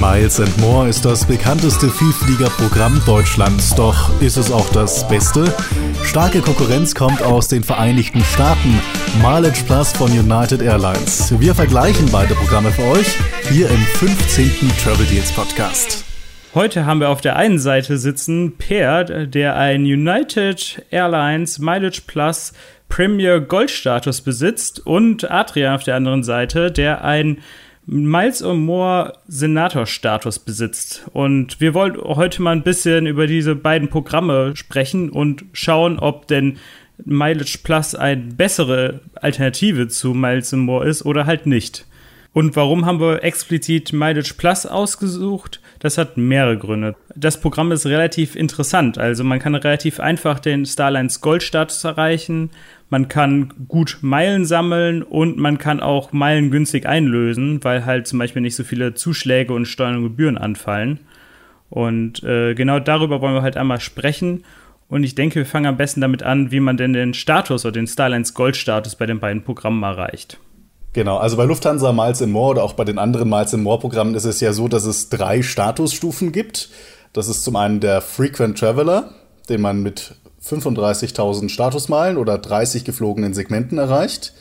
Miles and More ist das bekannteste Vielfliegerprogramm Deutschlands, doch ist es auch das Beste? Starke Konkurrenz kommt aus den Vereinigten Staaten, Mileage Plus von United Airlines. Wir vergleichen beide Programme für euch hier im 15. Travel Deals Podcast. Heute haben wir auf der einen Seite sitzen Per, der ein United Airlines Mileage Plus Premier Goldstatus besitzt und Adrian auf der anderen Seite, der ein Miles or More Senatorstatus besitzt. Und wir wollen heute mal ein bisschen über diese beiden Programme sprechen und schauen, ob denn Mileage Plus eine bessere Alternative zu Miles and More ist oder halt nicht. Und warum haben wir explizit Mileage Plus ausgesucht? Das hat mehrere Gründe. Das Programm ist relativ interessant. Also man kann relativ einfach den Starlines Goldstatus erreichen. Man kann gut Meilen sammeln und man kann auch Meilen günstig einlösen, weil halt zum Beispiel nicht so viele Zuschläge und Steuern und Gebühren anfallen. Und äh, genau darüber wollen wir halt einmal sprechen. Und ich denke, wir fangen am besten damit an, wie man denn den Status oder den Starlines Gold-Status bei den beiden Programmen erreicht. Genau, also bei Lufthansa Miles in More oder auch bei den anderen Miles in More Programmen ist es ja so, dass es drei Statusstufen gibt. Das ist zum einen der Frequent Traveler, den man mit 35.000 Statusmeilen oder 30 geflogenen Segmenten erreicht.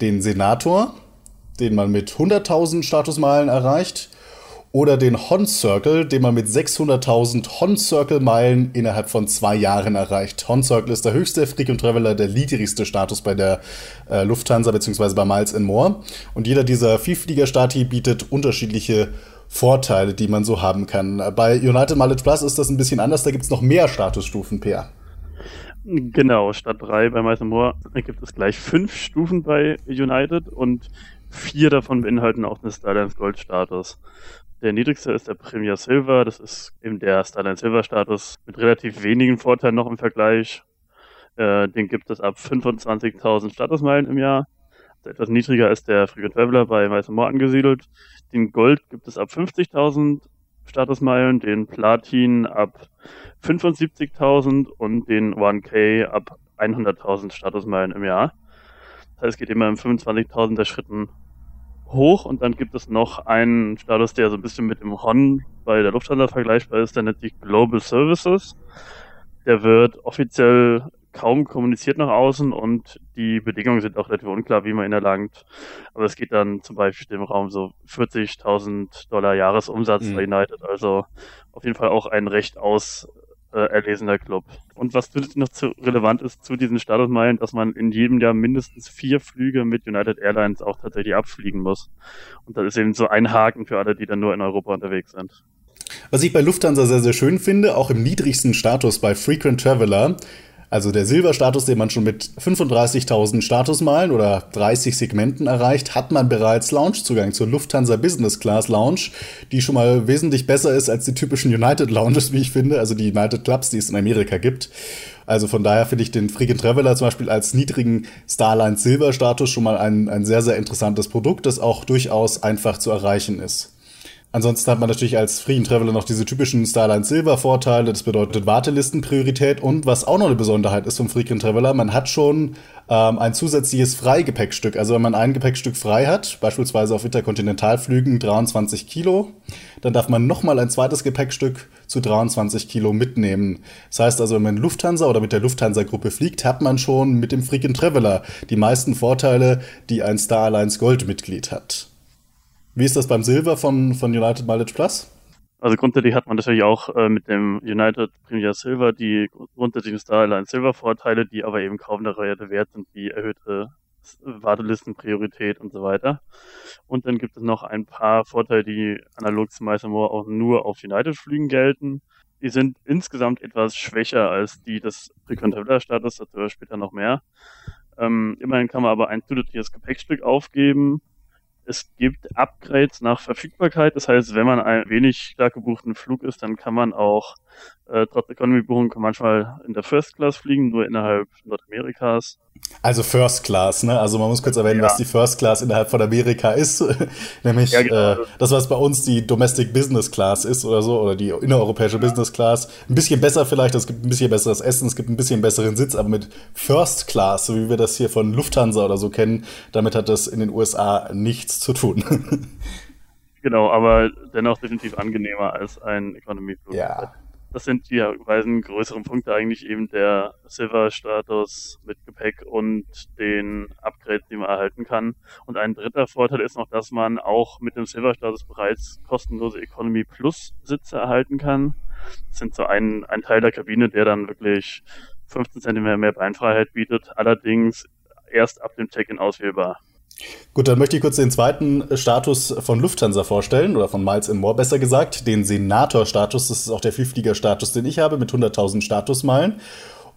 Den Senator, den man mit 100.000 Statusmeilen erreicht oder den Hon Circle, den man mit 600.000 Hon Circle Meilen innerhalb von zwei Jahren erreicht. Hon Circle ist der höchste Frequent Traveler, der niedrigste Status bei der äh, Lufthansa bzw. bei Miles and More. Und jeder dieser Vielflieger-Stati bietet unterschiedliche Vorteile, die man so haben kann. Bei United Mileage Plus ist das ein bisschen anders, da gibt es noch mehr Statusstufen, Per. Genau, statt drei bei Miles and More gibt es gleich fünf Stufen bei United und vier davon beinhalten auch einen Starlines Gold Status. Der niedrigste ist der Premier Silver. Das ist eben der Starline Silver Status mit relativ wenigen Vorteilen noch im Vergleich. Äh, den gibt es ab 25.000 Statusmeilen im Jahr. Also etwas niedriger ist der Frequent Traveler bei Weißem Moor angesiedelt. Den Gold gibt es ab 50.000 Statusmeilen, den Platin ab 75.000 und den 1K ab 100.000 Statusmeilen im Jahr. Das heißt, es geht immer in 25.000er Schritten hoch und dann gibt es noch einen Status, der so ein bisschen mit dem HON bei der Lufthansa vergleichbar ist, der nennt sich Global Services. Der wird offiziell kaum kommuniziert nach außen und die Bedingungen sind auch relativ unklar, wie man ihn erlangt. Aber es geht dann zum Beispiel im Raum so 40.000 Dollar Jahresumsatz mhm. bei United. Also auf jeden Fall auch ein recht aus äh, erlesener Club. Und was noch zu relevant ist zu diesen Statusmeilen, dass man in jedem Jahr mindestens vier Flüge mit United Airlines auch tatsächlich abfliegen muss. Und das ist eben so ein Haken für alle, die dann nur in Europa unterwegs sind. Was ich bei Lufthansa sehr, sehr schön finde, auch im niedrigsten Status bei Frequent Traveler, also der Silberstatus, den man schon mit 35.000 Statusmeilen oder 30 Segmenten erreicht, hat man bereits Loungezugang zur Lufthansa Business Class Lounge, die schon mal wesentlich besser ist als die typischen United Lounges, wie ich finde, also die United Clubs, die es in Amerika gibt. Also von daher finde ich den Freakin' Traveler zum Beispiel als niedrigen Starline Silber Status schon mal ein, ein sehr, sehr interessantes Produkt, das auch durchaus einfach zu erreichen ist. Ansonsten hat man natürlich als Frequent Traveler noch diese typischen Starline Silver Vorteile. Das bedeutet Wartelistenpriorität. Und was auch noch eine Besonderheit ist vom Frequent Traveler, man hat schon ähm, ein zusätzliches Freigepäckstück. Also wenn man ein Gepäckstück frei hat, beispielsweise auf Interkontinentalflügen 23 Kilo, dann darf man nochmal ein zweites Gepäckstück zu 23 Kilo mitnehmen. Das heißt also, wenn man Lufthansa oder mit der Lufthansa-Gruppe fliegt, hat man schon mit dem Frequent Traveler die meisten Vorteile, die ein Star Alliance Gold-Mitglied hat. Wie ist das beim Silber von, von United Mileage Plus? Also grundsätzlich hat man natürlich auch äh, mit dem United Premier Silver die grundsätzlichen Star Alliance Silver Vorteile, die aber eben kaum der Rede wert sind, wie erhöhte Wartelistenpriorität und so weiter. Und dann gibt es noch ein paar Vorteile, die analog zu Meister Moore auch nur auf United-Flügen gelten. Die sind insgesamt etwas schwächer als die des Frequent Traveler Status, dazu später noch mehr. Ähm, immerhin kann man aber ein zusätzliches Gepäckstück aufgeben, es gibt Upgrades nach Verfügbarkeit. Das heißt, wenn man ein wenig stark gebuchten Flug ist, dann kann man auch äh, trotz Economy-Buchung manchmal in der First Class fliegen, nur innerhalb Nordamerikas. Also First Class, ne? Also man muss kurz erwähnen, ja. was die First Class innerhalb von Amerika ist. Nämlich ja, genau. äh, das, was bei uns die Domestic Business Class ist oder so, oder die innereuropäische ja. Business Class. Ein bisschen besser vielleicht, es gibt ein bisschen besseres Essen, es gibt ein bisschen besseren Sitz, aber mit First Class, so wie wir das hier von Lufthansa oder so kennen, damit hat das in den USA nichts zu tun. Genau, aber dennoch definitiv angenehmer als ein Economy-Flug. Ja. Das sind die beiden größeren Punkte eigentlich eben der Silver-Status mit Gepäck und den Upgrades, die man erhalten kann. Und ein dritter Vorteil ist noch, dass man auch mit dem Silver-Status bereits kostenlose Economy Plus Sitze erhalten kann. Das sind so ein, ein Teil der Kabine, der dann wirklich 15 cm mehr Beinfreiheit bietet, allerdings erst ab dem Check-in auswählbar. Gut, dann möchte ich kurz den zweiten Status von Lufthansa vorstellen, oder von Miles More besser gesagt, den Senator-Status. Das ist auch der Vielflieger-Status, den ich habe, mit 100.000 Statusmeilen.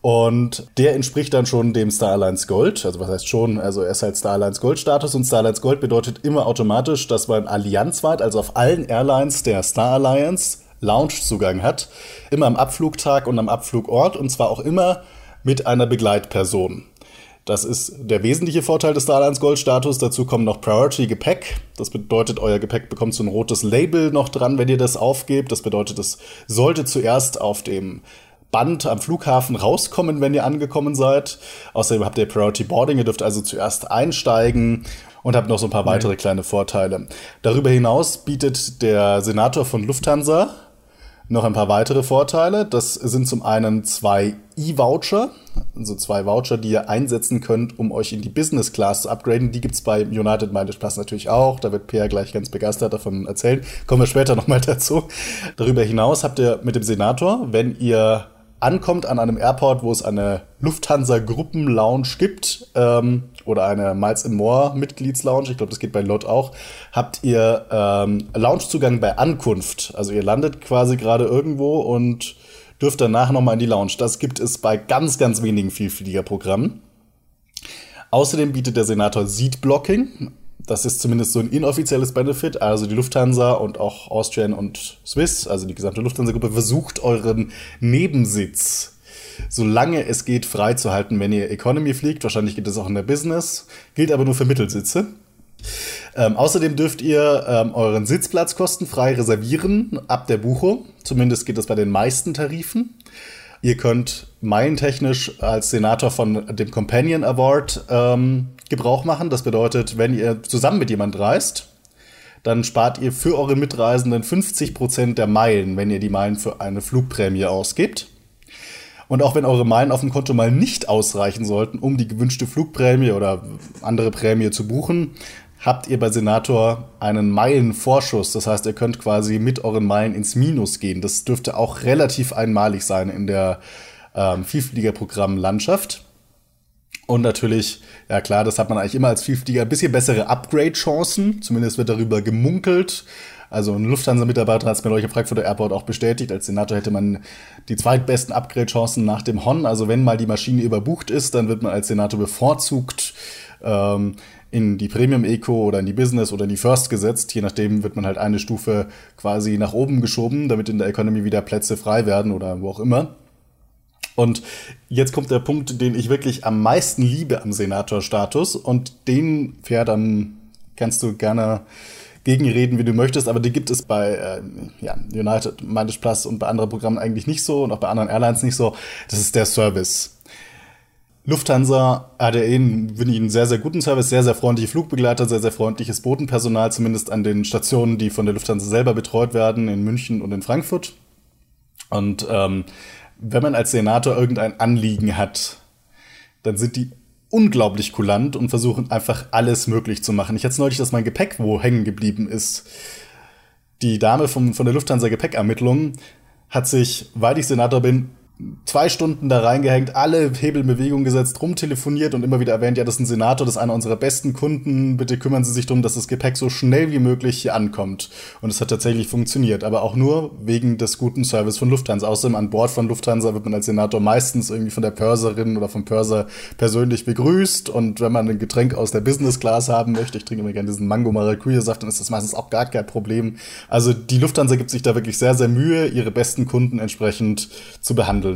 Und der entspricht dann schon dem Star Alliance Gold. Also was heißt schon, also er ist halt Star Alliance Gold Status und Star Alliance Gold bedeutet immer automatisch, dass man allianzweit, also auf allen Airlines der Star Alliance Loungezugang hat. Immer am Abflugtag und am Abflugort und zwar auch immer mit einer Begleitperson. Das ist der wesentliche Vorteil des Starlines Gold Status. Dazu kommen noch Priority Gepäck. Das bedeutet, euer Gepäck bekommt so ein rotes Label noch dran, wenn ihr das aufgebt. Das bedeutet, es sollte zuerst auf dem Band am Flughafen rauskommen, wenn ihr angekommen seid. Außerdem habt ihr Priority Boarding. Ihr dürft also zuerst einsteigen und habt noch so ein paar weitere kleine Vorteile. Darüber hinaus bietet der Senator von Lufthansa noch ein paar weitere Vorteile. Das sind zum einen zwei E-Voucher, also zwei Voucher, die ihr einsetzen könnt, um euch in die Business Class zu upgraden. Die gibt's bei United Mileage Plus natürlich auch. Da wird Pia gleich ganz begeistert davon erzählen. Kommen wir später nochmal dazu. Darüber hinaus habt ihr mit dem Senator, wenn ihr ankommt an einem Airport, wo es eine Lufthansa-Gruppen-Lounge gibt ähm, oder eine Miles More Mitgliedslounge, ich glaube, das geht bei LOT auch, habt ihr ähm, Loungezugang bei Ankunft. Also ihr landet quasi gerade irgendwo und dürft danach nochmal in die Lounge. Das gibt es bei ganz, ganz wenigen Vielfliegerprogrammen. Außerdem bietet der Senator Seat Blocking. Das ist zumindest so ein inoffizielles Benefit. Also die Lufthansa und auch Austrian und Swiss, also die gesamte Lufthansa-Gruppe, versucht euren Nebensitz, solange es geht, freizuhalten, wenn ihr Economy fliegt. Wahrscheinlich geht es auch in der Business, gilt aber nur für Mittelsitze. Ähm, außerdem dürft ihr ähm, euren Sitzplatz kostenfrei reservieren ab der Buchung. Zumindest geht das bei den meisten Tarifen. Ihr könnt meilentechnisch als Senator von dem Companion Award ähm, Gebrauch machen. Das bedeutet, wenn ihr zusammen mit jemand reist, dann spart ihr für eure Mitreisenden 50% der Meilen, wenn ihr die Meilen für eine Flugprämie ausgibt. Und auch wenn eure Meilen auf dem Konto mal nicht ausreichen sollten, um die gewünschte Flugprämie oder andere Prämie zu buchen, habt ihr bei Senator einen Meilenvorschuss. Das heißt, ihr könnt quasi mit euren Meilen ins Minus gehen. Das dürfte auch relativ einmalig sein in der ähm, Vielfliegerprogramm-Landschaft. Und natürlich, ja klar, das hat man eigentlich immer als Vielflieger, ein bisschen bessere Upgrade-Chancen. Zumindest wird darüber gemunkelt. Also ein Lufthansa-Mitarbeiter hat es mir euch im Frankfurter Airport auch bestätigt. Als Senator hätte man die zweitbesten Upgrade-Chancen nach dem Hon. Also wenn mal die Maschine überbucht ist, dann wird man als Senator bevorzugt ähm, in die Premium Eco oder in die Business oder in die First gesetzt. Je nachdem wird man halt eine Stufe quasi nach oben geschoben, damit in der Economy wieder Plätze frei werden oder wo auch immer. Und jetzt kommt der Punkt, den ich wirklich am meisten liebe am Senator-Status und den, Fair, dann kannst du gerne gegenreden, wie du möchtest, aber die gibt es bei äh, ja, United, Mileage Plus und bei anderen Programmen eigentlich nicht so und auch bei anderen Airlines nicht so. Das ist der Service. Lufthansa hat ja ich, einen sehr, sehr guten Service, sehr, sehr freundliche Flugbegleiter, sehr, sehr freundliches Bodenpersonal, zumindest an den Stationen, die von der Lufthansa selber betreut werden, in München und in Frankfurt. Und ähm, wenn man als Senator irgendein Anliegen hat, dann sind die unglaublich kulant und versuchen einfach alles möglich zu machen. Ich hatte neulich, dass mein Gepäck wo hängen geblieben ist. Die Dame vom, von der Lufthansa Gepäckermittlung hat sich, weil ich Senator bin, zwei Stunden da reingehängt, alle Hebelbewegungen gesetzt, rumtelefoniert und immer wieder erwähnt, ja, das ist ein Senator, das ist einer unserer besten Kunden, bitte kümmern Sie sich darum, dass das Gepäck so schnell wie möglich hier ankommt. Und es hat tatsächlich funktioniert, aber auch nur wegen des guten Service von Lufthansa. Außerdem an Bord von Lufthansa wird man als Senator meistens irgendwie von der Pörserin oder vom Pörser persönlich begrüßt und wenn man ein Getränk aus der Business Class haben möchte, ich trinke immer gerne diesen Mango Maracuja Saft, dann ist das meistens auch gar kein Problem. Also die Lufthansa gibt sich da wirklich sehr, sehr Mühe, ihre besten Kunden entsprechend zu behandeln.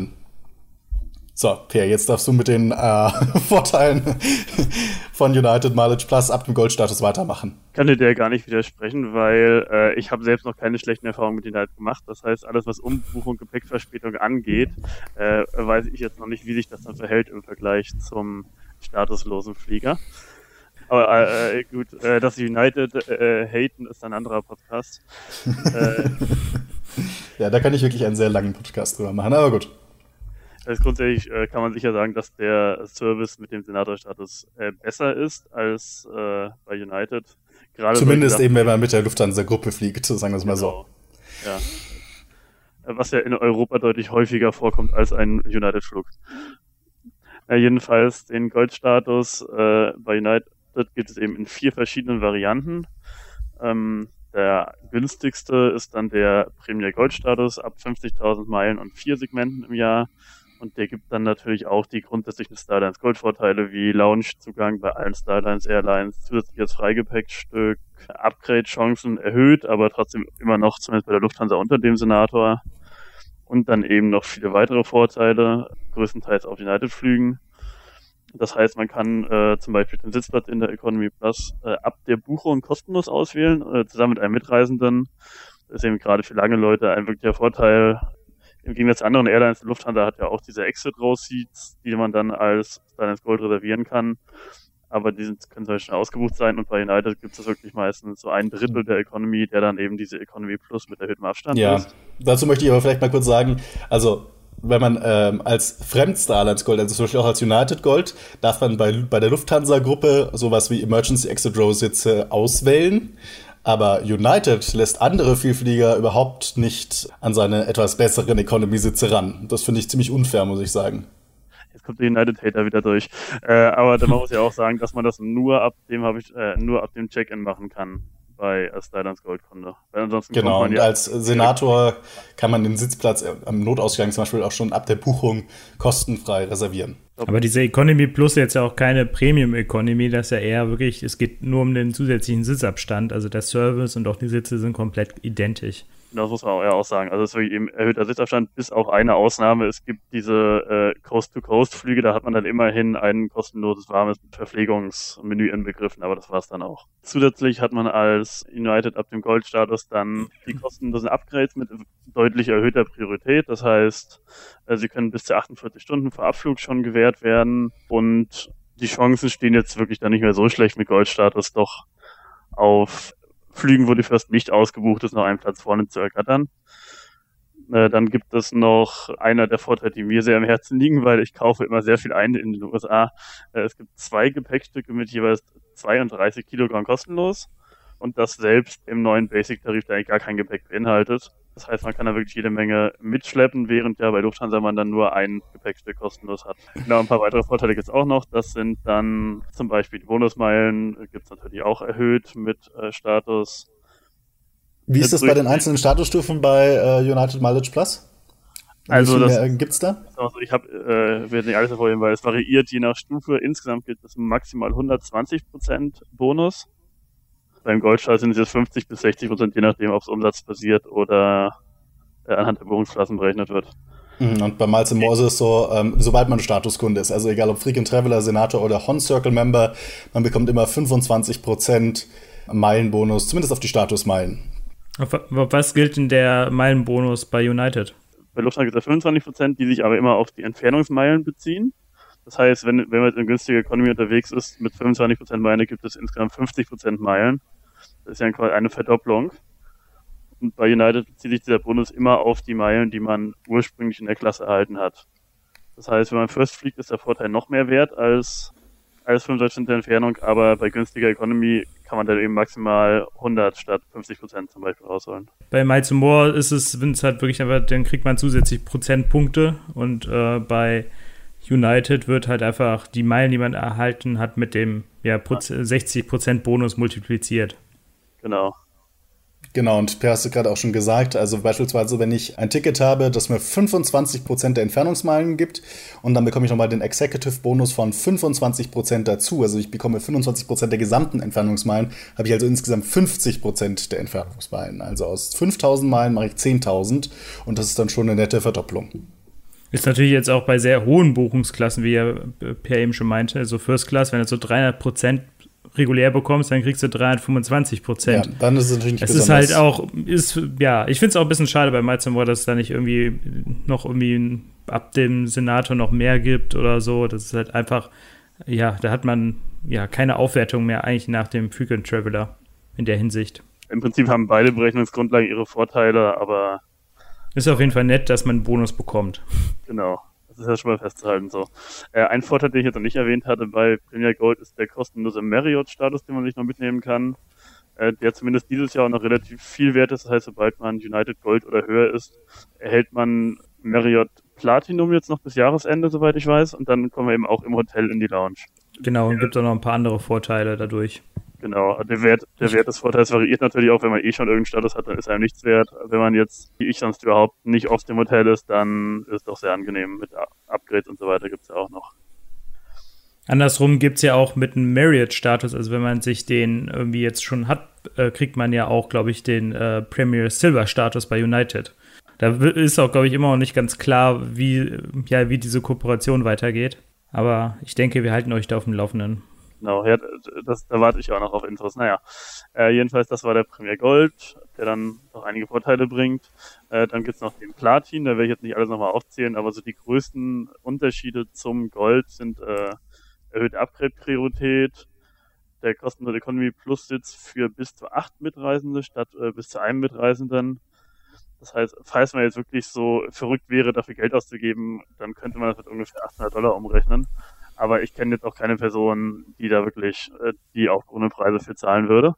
So, Per, jetzt darfst du mit den äh, Vorteilen von United Mileage Plus ab dem Goldstatus weitermachen. Kann dir gar nicht widersprechen, weil äh, ich habe selbst noch keine schlechten Erfahrungen mit United gemacht. Das heißt, alles, was Umbuchung und Gepäckverspätung angeht, äh, weiß ich jetzt noch nicht, wie sich das dann verhält im Vergleich zum statuslosen Flieger. Aber äh, gut, äh, dass United äh, haten, ist ein anderer Podcast. Äh, ja, da kann ich wirklich einen sehr langen Podcast drüber machen, aber gut. Also grundsätzlich äh, kann man sicher sagen, dass der Service mit dem Senatorstatus äh, besser ist als äh, bei United. Gerade Zumindest eben, wenn man mit der Lufthansa-Gruppe fliegt, sagen wir es mal genau. so. Ja. Was ja in Europa deutlich häufiger vorkommt als ein United-Flug. Äh, jedenfalls den Goldstatus äh, bei United gibt es eben in vier verschiedenen Varianten. Ähm, der günstigste ist dann der Premier Goldstatus ab 50.000 Meilen und vier Segmenten im Jahr. Und der gibt dann natürlich auch die grundsätzlichen Starlines Gold-Vorteile wie Lounge-Zugang bei allen Starlines Airlines, zusätzliches Freigepäckstück, Upgrade-Chancen erhöht, aber trotzdem immer noch zumindest bei der Lufthansa unter dem Senator. Und dann eben noch viele weitere Vorteile, größtenteils auf United-Flügen. Das heißt, man kann äh, zum Beispiel den Sitzplatz in der Economy Plus äh, ab der Buchung kostenlos auswählen, äh, zusammen mit einem Mitreisenden. Das ist eben gerade für lange Leute ein wirklicher Vorteil, im Gegensatz zu anderen Airlines, Lufthansa hat ja auch diese Exit-Row-Seats, die man dann als Stylus Gold reservieren kann. Aber die sind, können zum Beispiel ausgebucht sein und bei United gibt es wirklich meistens so ein Drittel der Economy, der dann eben diese Economy Plus mit erhöhtem Abstand ja. ist. Dazu möchte ich aber vielleicht mal kurz sagen, also wenn man ähm, als Fremd-Starlines Gold, also zum Beispiel auch als United Gold, darf man bei, bei der Lufthansa-Gruppe sowas wie Emergency Exit Row Sitze auswählen. Aber United lässt andere Vielflieger überhaupt nicht an seine etwas besseren Economy-Sitze ran. Das finde ich ziemlich unfair, muss ich sagen. Jetzt kommt der United-Hater wieder durch. Äh, aber man muss ja auch sagen, dass man das nur ab dem äh, nur ab dem Check-in machen kann bei Skylines Goldkunde. Weil ansonsten genau, und ja als Senator kann man den Sitzplatz am Notausgang zum Beispiel auch schon ab der Buchung kostenfrei reservieren. Aber diese Economy Plus jetzt ja auch keine Premium Economy, das ist ja eher wirklich, es geht nur um den zusätzlichen Sitzabstand. Also der Service und auch die Sitze sind komplett identisch. Das muss man auch, ja auch sagen. Also es ist wirklich eben erhöhter Sitzabstand, bis auf eine Ausnahme. Es gibt diese äh, Coast-to-Coast-Flüge, da hat man dann immerhin ein kostenloses warmes Verpflegungsmenü inbegriffen, aber das war es dann auch. Zusätzlich hat man als United ab dem Goldstatus dann die kostenlosen Upgrades mit deutlich erhöhter Priorität. Das heißt, äh, sie können bis zu 48 Stunden vor Abflug schon gewährt werden und die Chancen stehen jetzt wirklich dann nicht mehr so schlecht mit Goldstatus, doch auf Flügen, wo die First nicht ausgebucht ist, noch einen Platz vorne zu ergattern. Äh, dann gibt es noch einer der Vorteile, die mir sehr am Herzen liegen, weil ich kaufe immer sehr viel ein in den USA. Äh, es gibt zwei Gepäckstücke mit jeweils 32 Kilogramm kostenlos und das selbst im neuen Basic-Tarif, der eigentlich gar kein Gepäck beinhaltet. Das heißt, man kann da wirklich jede Menge mitschleppen, während ja bei Lufthansa man dann nur ein Gepäckstück kostenlos hat. Genau, ein paar weitere Vorteile gibt es auch noch. Das sind dann zum Beispiel die Bonusmeilen, gibt es natürlich auch erhöht mit äh, Status. Wie ist das bei den einzelnen Statusstufen bei äh, United Mileage Plus? Also das gibt's da? Also ich habe äh, werde nicht alles hervorheben, weil es variiert je nach Stufe. Insgesamt gibt es maximal 120% Bonus beim Goldstahl sind es jetzt 50 bis 60 Prozent, je nachdem, ob es umsatzbasiert oder äh, anhand der Buchungsklassen berechnet wird. Mhm, und bei Miles More ist es so, ähm, sobald man Statuskunde ist, also egal ob Frequent Traveler, Senator oder Hon Circle Member, man bekommt immer 25 Prozent Meilenbonus, zumindest auf die Statusmeilen. Was gilt denn der Meilenbonus bei United? Bei Lufthansa gibt es 25 Prozent, die sich aber immer auf die Entfernungsmeilen beziehen. Das heißt, wenn, wenn man jetzt in günstiger Economy unterwegs ist, mit 25% Meilen gibt es insgesamt 50% Meilen. Das ist ja quasi eine Verdopplung. Und bei United bezieht sich dieser Bonus immer auf die Meilen, die man ursprünglich in der Klasse erhalten hat. Das heißt, wenn man First fliegt, ist der Vorteil noch mehr wert als, als 25 der Entfernung, aber bei günstiger Economy kann man dann eben maximal 100 statt 50 Prozent zum Beispiel rausholen. Bei Miles More ist es, wenn es halt wirklich einfach, dann kriegt man zusätzlich Prozentpunkte und äh, bei United wird halt einfach die Meilen, die man erhalten hat, mit dem ja, 60% Bonus multipliziert. Genau. Genau, und Per hast du gerade auch schon gesagt, also beispielsweise, wenn ich ein Ticket habe, das mir 25% der Entfernungsmeilen gibt und dann bekomme ich nochmal den Executive-Bonus von 25% dazu, also ich bekomme 25% der gesamten Entfernungsmeilen, habe ich also insgesamt 50% der Entfernungsmeilen. Also aus 5000 Meilen mache ich 10.000 und das ist dann schon eine nette Verdopplung. Ist natürlich jetzt auch bei sehr hohen Buchungsklassen, wie ja Per eben schon meinte, also First Class, wenn du so 300 Prozent regulär bekommst, dann kriegst du 325 Prozent. Ja, dann ist es natürlich nicht Es ist halt auch, ist, ja, ich finde es auch ein bisschen schade bei Miles More, dass es da nicht irgendwie noch irgendwie ab dem Senator noch mehr gibt oder so. Das ist halt einfach, ja, da hat man ja, keine Aufwertung mehr eigentlich nach dem Frequent Traveler in der Hinsicht. Im Prinzip haben beide Berechnungsgrundlagen ihre Vorteile, aber. Ist auf jeden Fall nett, dass man einen Bonus bekommt. Genau. Das ist ja schon mal festzuhalten so. Äh, ein Vorteil, den ich jetzt noch nicht erwähnt hatte bei Premier Gold, ist der kostenlose Marriott-Status, den man sich noch mitnehmen kann. Äh, der zumindest dieses Jahr auch noch relativ viel wert ist. Das heißt, sobald man United Gold oder höher ist, erhält man Marriott Platinum jetzt noch bis Jahresende, soweit ich weiß. Und dann kommen wir eben auch im Hotel in die Lounge. Genau, und gibt auch noch ein paar andere Vorteile dadurch. Genau, der Wert, der Wert des Vorteils variiert natürlich auch, wenn man eh schon irgendeinen Status hat, dann ist einem nichts wert. Wenn man jetzt, wie ich sonst überhaupt, nicht oft im Hotel ist, dann ist es doch sehr angenehm. Mit Upgrades und so weiter gibt es ja auch noch. Andersrum gibt es ja auch mit einem Marriott-Status, also wenn man sich den irgendwie jetzt schon hat, äh, kriegt man ja auch, glaube ich, den äh, Premier Silver-Status bei United. Da ist auch, glaube ich, immer noch nicht ganz klar, wie, ja, wie diese Kooperation weitergeht. Aber ich denke, wir halten euch da auf dem Laufenden. Genau, ja, das, da warte ich auch noch auf Infos. Naja, äh, jedenfalls, das war der Premier Gold, der dann noch einige Vorteile bringt. Äh, dann gibt's noch den Platin, da werde ich jetzt nicht alles nochmal aufzählen, aber so die größten Unterschiede zum Gold sind äh, erhöhte Upgrade-Priorität, der kostenlose Economy Plus Sitz für bis zu acht Mitreisende statt äh, bis zu einem Mitreisenden. Das heißt, falls man jetzt wirklich so verrückt wäre, dafür Geld auszugeben, dann könnte man das mit ungefähr 800 Dollar umrechnen. Aber ich kenne jetzt auch keine Person, die da wirklich äh, die auch ohne Preise für zahlen würde.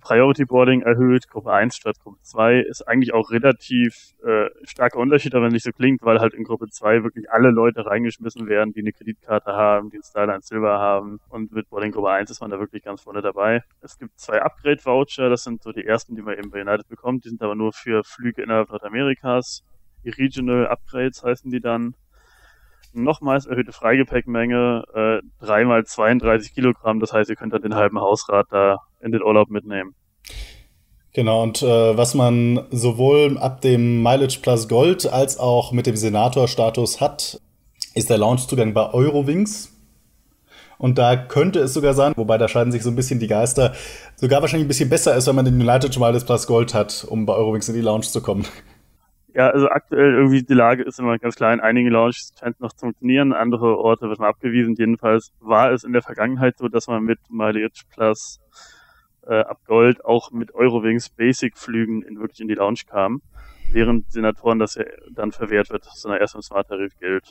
Priority Boarding erhöht, Gruppe 1 statt Gruppe 2 ist eigentlich auch relativ äh, starker Unterschied, aber nicht so klingt, weil halt in Gruppe 2 wirklich alle Leute reingeschmissen werden, die eine Kreditkarte haben, die ein Starline Silver haben und mit Boarding Gruppe 1 ist man da wirklich ganz vorne dabei. Es gibt zwei Upgrade-Voucher, das sind so die ersten, die man eben bei United bekommt, die sind aber nur für Flüge innerhalb Nordamerikas. Die Regional Upgrades heißen die dann nochmals erhöhte Freigepäckmenge, äh, dreimal 32 Kilogramm. Das heißt, ihr könnt dann den halben Hausrat da in den Urlaub mitnehmen. Genau, und äh, was man sowohl ab dem Mileage Plus Gold als auch mit dem Senator-Status hat, ist der Launchzugang bei Eurowings. Und da könnte es sogar sein, wobei da scheiden sich so ein bisschen die Geister, sogar wahrscheinlich ein bisschen besser ist, wenn man den United Mileage Plus Gold hat, um bei Eurowings in die Lounge zu kommen. Ja, also aktuell irgendwie die Lage ist immer ganz klar. In einigen Lounges scheint es noch zu funktionieren, andere Orte wird man abgewiesen. Jedenfalls war es in der Vergangenheit so, dass man mit Mileage Plus äh, ab Gold auch mit Eurowings Basic Flügen in wirklich in die Lounge kam, während Senatoren das ja dann verwehrt wird, sondern erst im Smart Tarif gilt.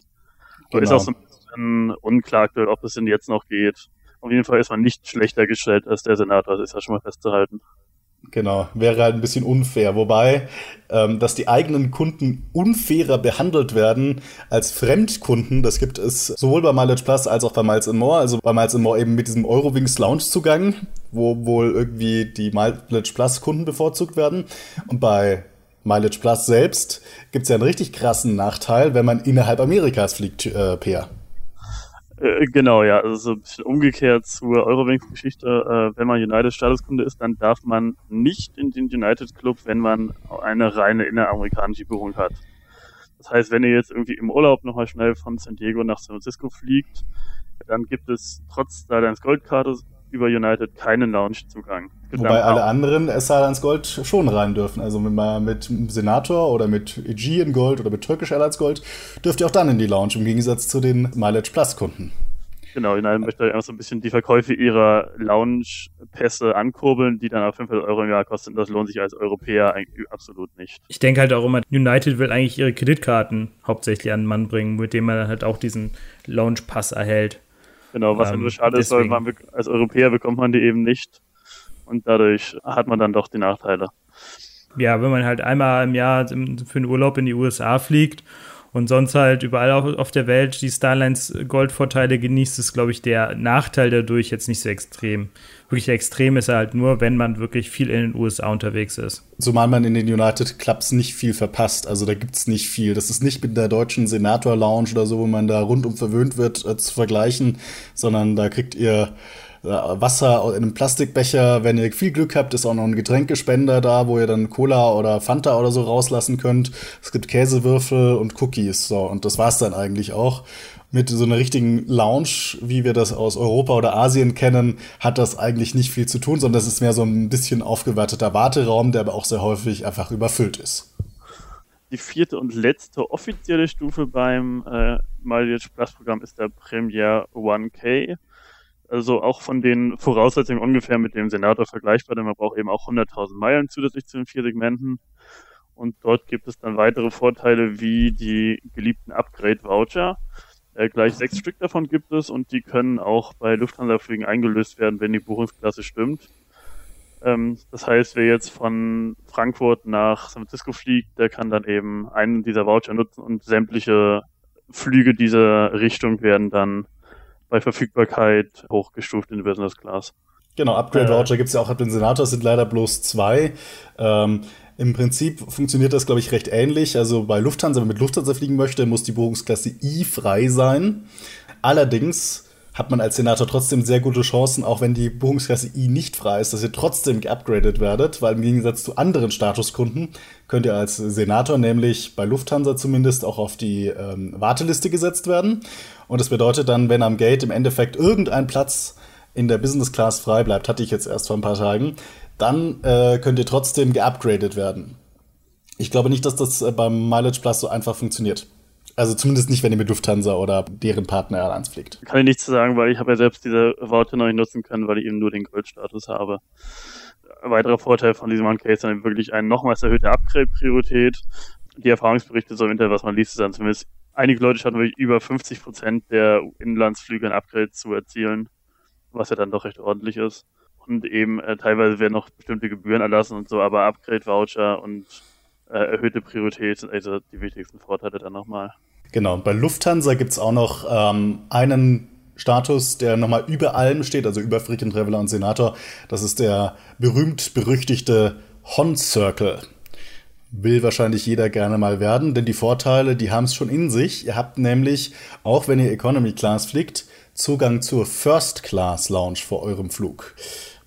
Genau. Ist auch so ein bisschen unklar aktuell, ob es denn jetzt noch geht. Auf jeden Fall ist man nicht schlechter gestellt als der Senator, das ist ja schon mal festzuhalten. Genau, wäre halt ein bisschen unfair. Wobei, ähm, dass die eigenen Kunden unfairer behandelt werden als Fremdkunden, das gibt es sowohl bei Mileage Plus als auch bei Miles More. Also bei Miles More eben mit diesem Eurowings Lounge-Zugang, wo wohl irgendwie die Mileage Plus Kunden bevorzugt werden. Und bei Mileage Plus selbst gibt es ja einen richtig krassen Nachteil, wenn man innerhalb Amerikas fliegt, äh, per. Äh, genau, ja. Also so ein bisschen umgekehrt zur Eurowings-Geschichte. Äh, wenn man United-Statuskunde ist, dann darf man nicht in den United-Club, wenn man eine reine inneramerikanische Buchung hat. Das heißt, wenn ihr jetzt irgendwie im Urlaub nochmal schnell von San Diego nach San Francisco fliegt, dann gibt es trotz Starlines Goldkarte über United keinen Lounge-Zugang. Wobei alle anderen Starlines Gold schon rein dürfen. Also wenn man mit Senator oder mit Aegean Gold oder mit Turkish Airlines Gold dürft ihr auch dann in die Lounge, im Gegensatz zu den Mileage Plus Kunden. Genau, United möchte einfach so ein bisschen die Verkäufe ihrer Lounge-Pässe ankurbeln, die dann auf 500 Euro im Jahr kosten. Das lohnt sich als Europäer eigentlich absolut nicht. Ich denke halt auch immer, United will eigentlich ihre Kreditkarten hauptsächlich an den Mann bringen, mit dem man halt auch diesen Lounge-Pass erhält. Genau, was ähm, schade ist, weil man als Europäer bekommt man die eben nicht. Und dadurch hat man dann doch die Nachteile. Ja, wenn man halt einmal im Jahr für einen Urlaub in die USA fliegt und sonst halt überall auf der Welt die Starlines Goldvorteile genießt, ist, glaube ich, der Nachteil dadurch jetzt nicht so extrem. Wirklich extrem ist er halt nur, wenn man wirklich viel in den USA unterwegs ist. Zumal man in den United Clubs nicht viel verpasst. Also da gibt es nicht viel. Das ist nicht mit der deutschen Senator Lounge oder so, wo man da rundum verwöhnt wird, äh, zu vergleichen, sondern da kriegt ihr Wasser in einem Plastikbecher. Wenn ihr viel Glück habt, ist auch noch ein Getränkespender da, wo ihr dann Cola oder Fanta oder so rauslassen könnt. Es gibt Käsewürfel und Cookies. So, und das war's dann eigentlich auch. Mit so einer richtigen Lounge, wie wir das aus Europa oder Asien kennen, hat das eigentlich nicht viel zu tun, sondern das ist mehr so ein bisschen aufgewerteter Warteraum, der aber auch sehr häufig einfach überfüllt ist. Die vierte und letzte offizielle Stufe beim äh, Mileage Plus Programm ist der Premier 1K Also auch von den Voraussetzungen ungefähr mit dem Senator vergleichbar, denn man braucht eben auch 100.000 Meilen zusätzlich zu den vier Segmenten. Und dort gibt es dann weitere Vorteile wie die geliebten Upgrade-Voucher. Äh, gleich sechs Stück davon gibt es und die können auch bei Lufthansa-Flügen eingelöst werden, wenn die Buchungsklasse stimmt. Ähm, das heißt, wer jetzt von Frankfurt nach San Francisco fliegt, der kann dann eben einen dieser Voucher nutzen und sämtliche Flüge dieser Richtung werden dann bei Verfügbarkeit hochgestuft in Business Class. Genau, Upgrade-Voucher äh, gibt es ja auch ab den Senator, sind leider bloß zwei. Ähm, Im Prinzip funktioniert das, glaube ich, recht ähnlich. Also bei Lufthansa, wenn man mit Lufthansa fliegen möchte, muss die Buchungsklasse I frei sein. Allerdings hat man als Senator trotzdem sehr gute Chancen, auch wenn die Buchungsklasse I nicht frei ist, dass ihr trotzdem geupgradet werdet, weil im Gegensatz zu anderen Statuskunden könnt ihr als Senator nämlich bei Lufthansa zumindest auch auf die ähm, Warteliste gesetzt werden. Und das bedeutet dann, wenn am Gate im Endeffekt irgendein Platz in der Business Class frei bleibt, hatte ich jetzt erst vor ein paar Tagen, dann äh, könnt ihr trotzdem geupgradet werden. Ich glaube nicht, dass das äh, beim Mileage Plus so einfach funktioniert. Also zumindest nicht, wenn ihr mit Lufthansa oder deren Partner Airlines fliegt. Kann ich nichts sagen, weil ich habe ja selbst diese Worte noch nicht nutzen können, weil ich eben nur den Goldstatus habe. Ein weiterer Vorteil von diesem One-Case ist dann wirklich eine nochmals erhöhte Upgrade-Priorität. Die Erfahrungsberichte so im Internet, was man liest, ist dann zumindest einige Leute schaffen wirklich über 50 Prozent der Inlandsflüge ein Upgrade zu erzielen, was ja dann doch recht ordentlich ist. Und eben äh, teilweise werden noch bestimmte Gebühren erlassen und so, aber Upgrade-Voucher und äh, erhöhte Priorität sind also die wichtigsten Vorteile dann nochmal. Genau, bei Lufthansa gibt es auch noch ähm, einen Status, der nochmal über allem steht, also über Frequent Traveler und Senator. Das ist der berühmt-berüchtigte Hon Circle. Will wahrscheinlich jeder gerne mal werden, denn die Vorteile, die haben es schon in sich. Ihr habt nämlich, auch wenn ihr Economy Class fliegt, Zugang zur First Class Lounge vor eurem Flug.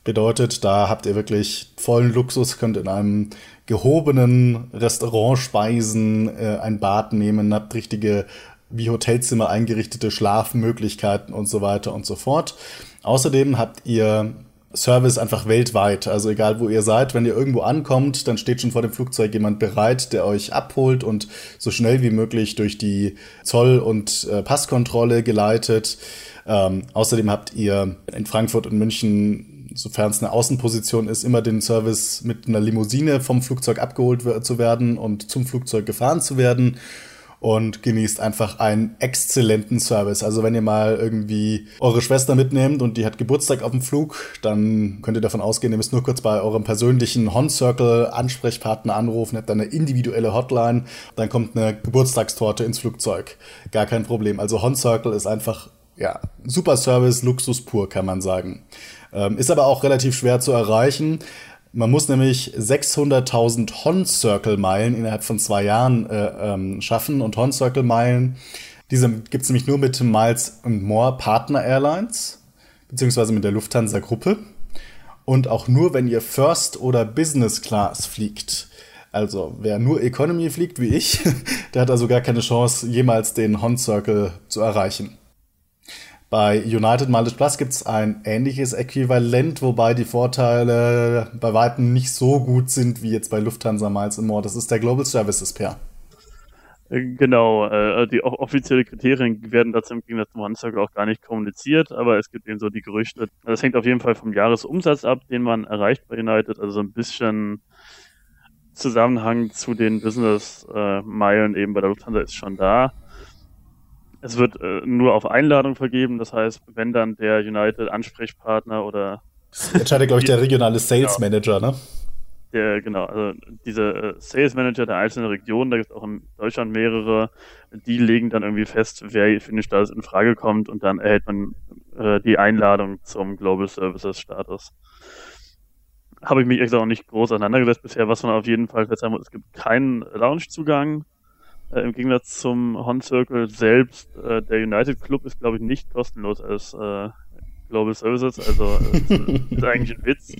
Bedeutet, da habt ihr wirklich vollen Luxus, könnt in einem gehobenen Restaurant speisen, äh, ein Bad nehmen, habt richtige wie Hotelzimmer eingerichtete Schlafmöglichkeiten und so weiter und so fort. Außerdem habt ihr Service einfach weltweit. Also egal wo ihr seid, wenn ihr irgendwo ankommt, dann steht schon vor dem Flugzeug jemand bereit, der euch abholt und so schnell wie möglich durch die Zoll- und äh, Passkontrolle geleitet. Ähm, außerdem habt ihr in Frankfurt und München sofern es eine Außenposition ist, immer den Service mit einer Limousine vom Flugzeug abgeholt zu werden und zum Flugzeug gefahren zu werden und genießt einfach einen exzellenten Service. Also wenn ihr mal irgendwie eure Schwester mitnehmt und die hat Geburtstag auf dem Flug, dann könnt ihr davon ausgehen, ihr müsst nur kurz bei eurem persönlichen Hon Circle Ansprechpartner anrufen, habt eine individuelle Hotline, dann kommt eine Geburtstagstorte ins Flugzeug. Gar kein Problem. Also Hon Circle ist einfach ja, super Service, Luxus pur, kann man sagen. Ähm, ist aber auch relativ schwer zu erreichen. Man muss nämlich 600.000 Hon-Circle-Meilen innerhalb von zwei Jahren äh, ähm, schaffen. Und Hon-Circle-Meilen, diese gibt es nämlich nur mit Miles More Partner Airlines, beziehungsweise mit der Lufthansa-Gruppe. Und auch nur, wenn ihr First oder Business Class fliegt. Also, wer nur Economy fliegt, wie ich, der hat also gar keine Chance, jemals den Hon Circle zu erreichen. Bei United Mileage Plus gibt es ein ähnliches Äquivalent, wobei die Vorteile bei weitem nicht so gut sind wie jetzt bei Lufthansa Miles More. Das ist der Global Services Pair. Äh, genau, äh, die offizielle Kriterien werden dazu im Gegensatz zum One auch gar nicht kommuniziert, aber es gibt eben so die Gerüchte. Das hängt auf jeden Fall vom Jahresumsatz ab, den man erreicht bei United, also so ein bisschen Zusammenhang zu den Business-Meilen äh, eben bei der Lufthansa ist schon da. Es wird äh, nur auf Einladung vergeben, das heißt, wenn dann der United-Ansprechpartner oder. Entscheidet, glaube ich, der regionale Sales genau. Manager, ne? Der, genau, also diese äh, Sales Manager der einzelnen Regionen, da gibt es auch in Deutschland mehrere, die legen dann irgendwie fest, wer für den Status in Frage kommt und dann erhält man äh, die Einladung zum Global Services Status. Habe ich mich extra auch nicht groß auseinandergesetzt bisher, was man auf jeden Fall festhalten muss, es gibt keinen Lounge-Zugang, äh, Im Gegensatz zum Hon Circle selbst, äh, der United Club ist, glaube ich, nicht kostenlos als äh, Global Services, also äh, ist eigentlich ein Witz.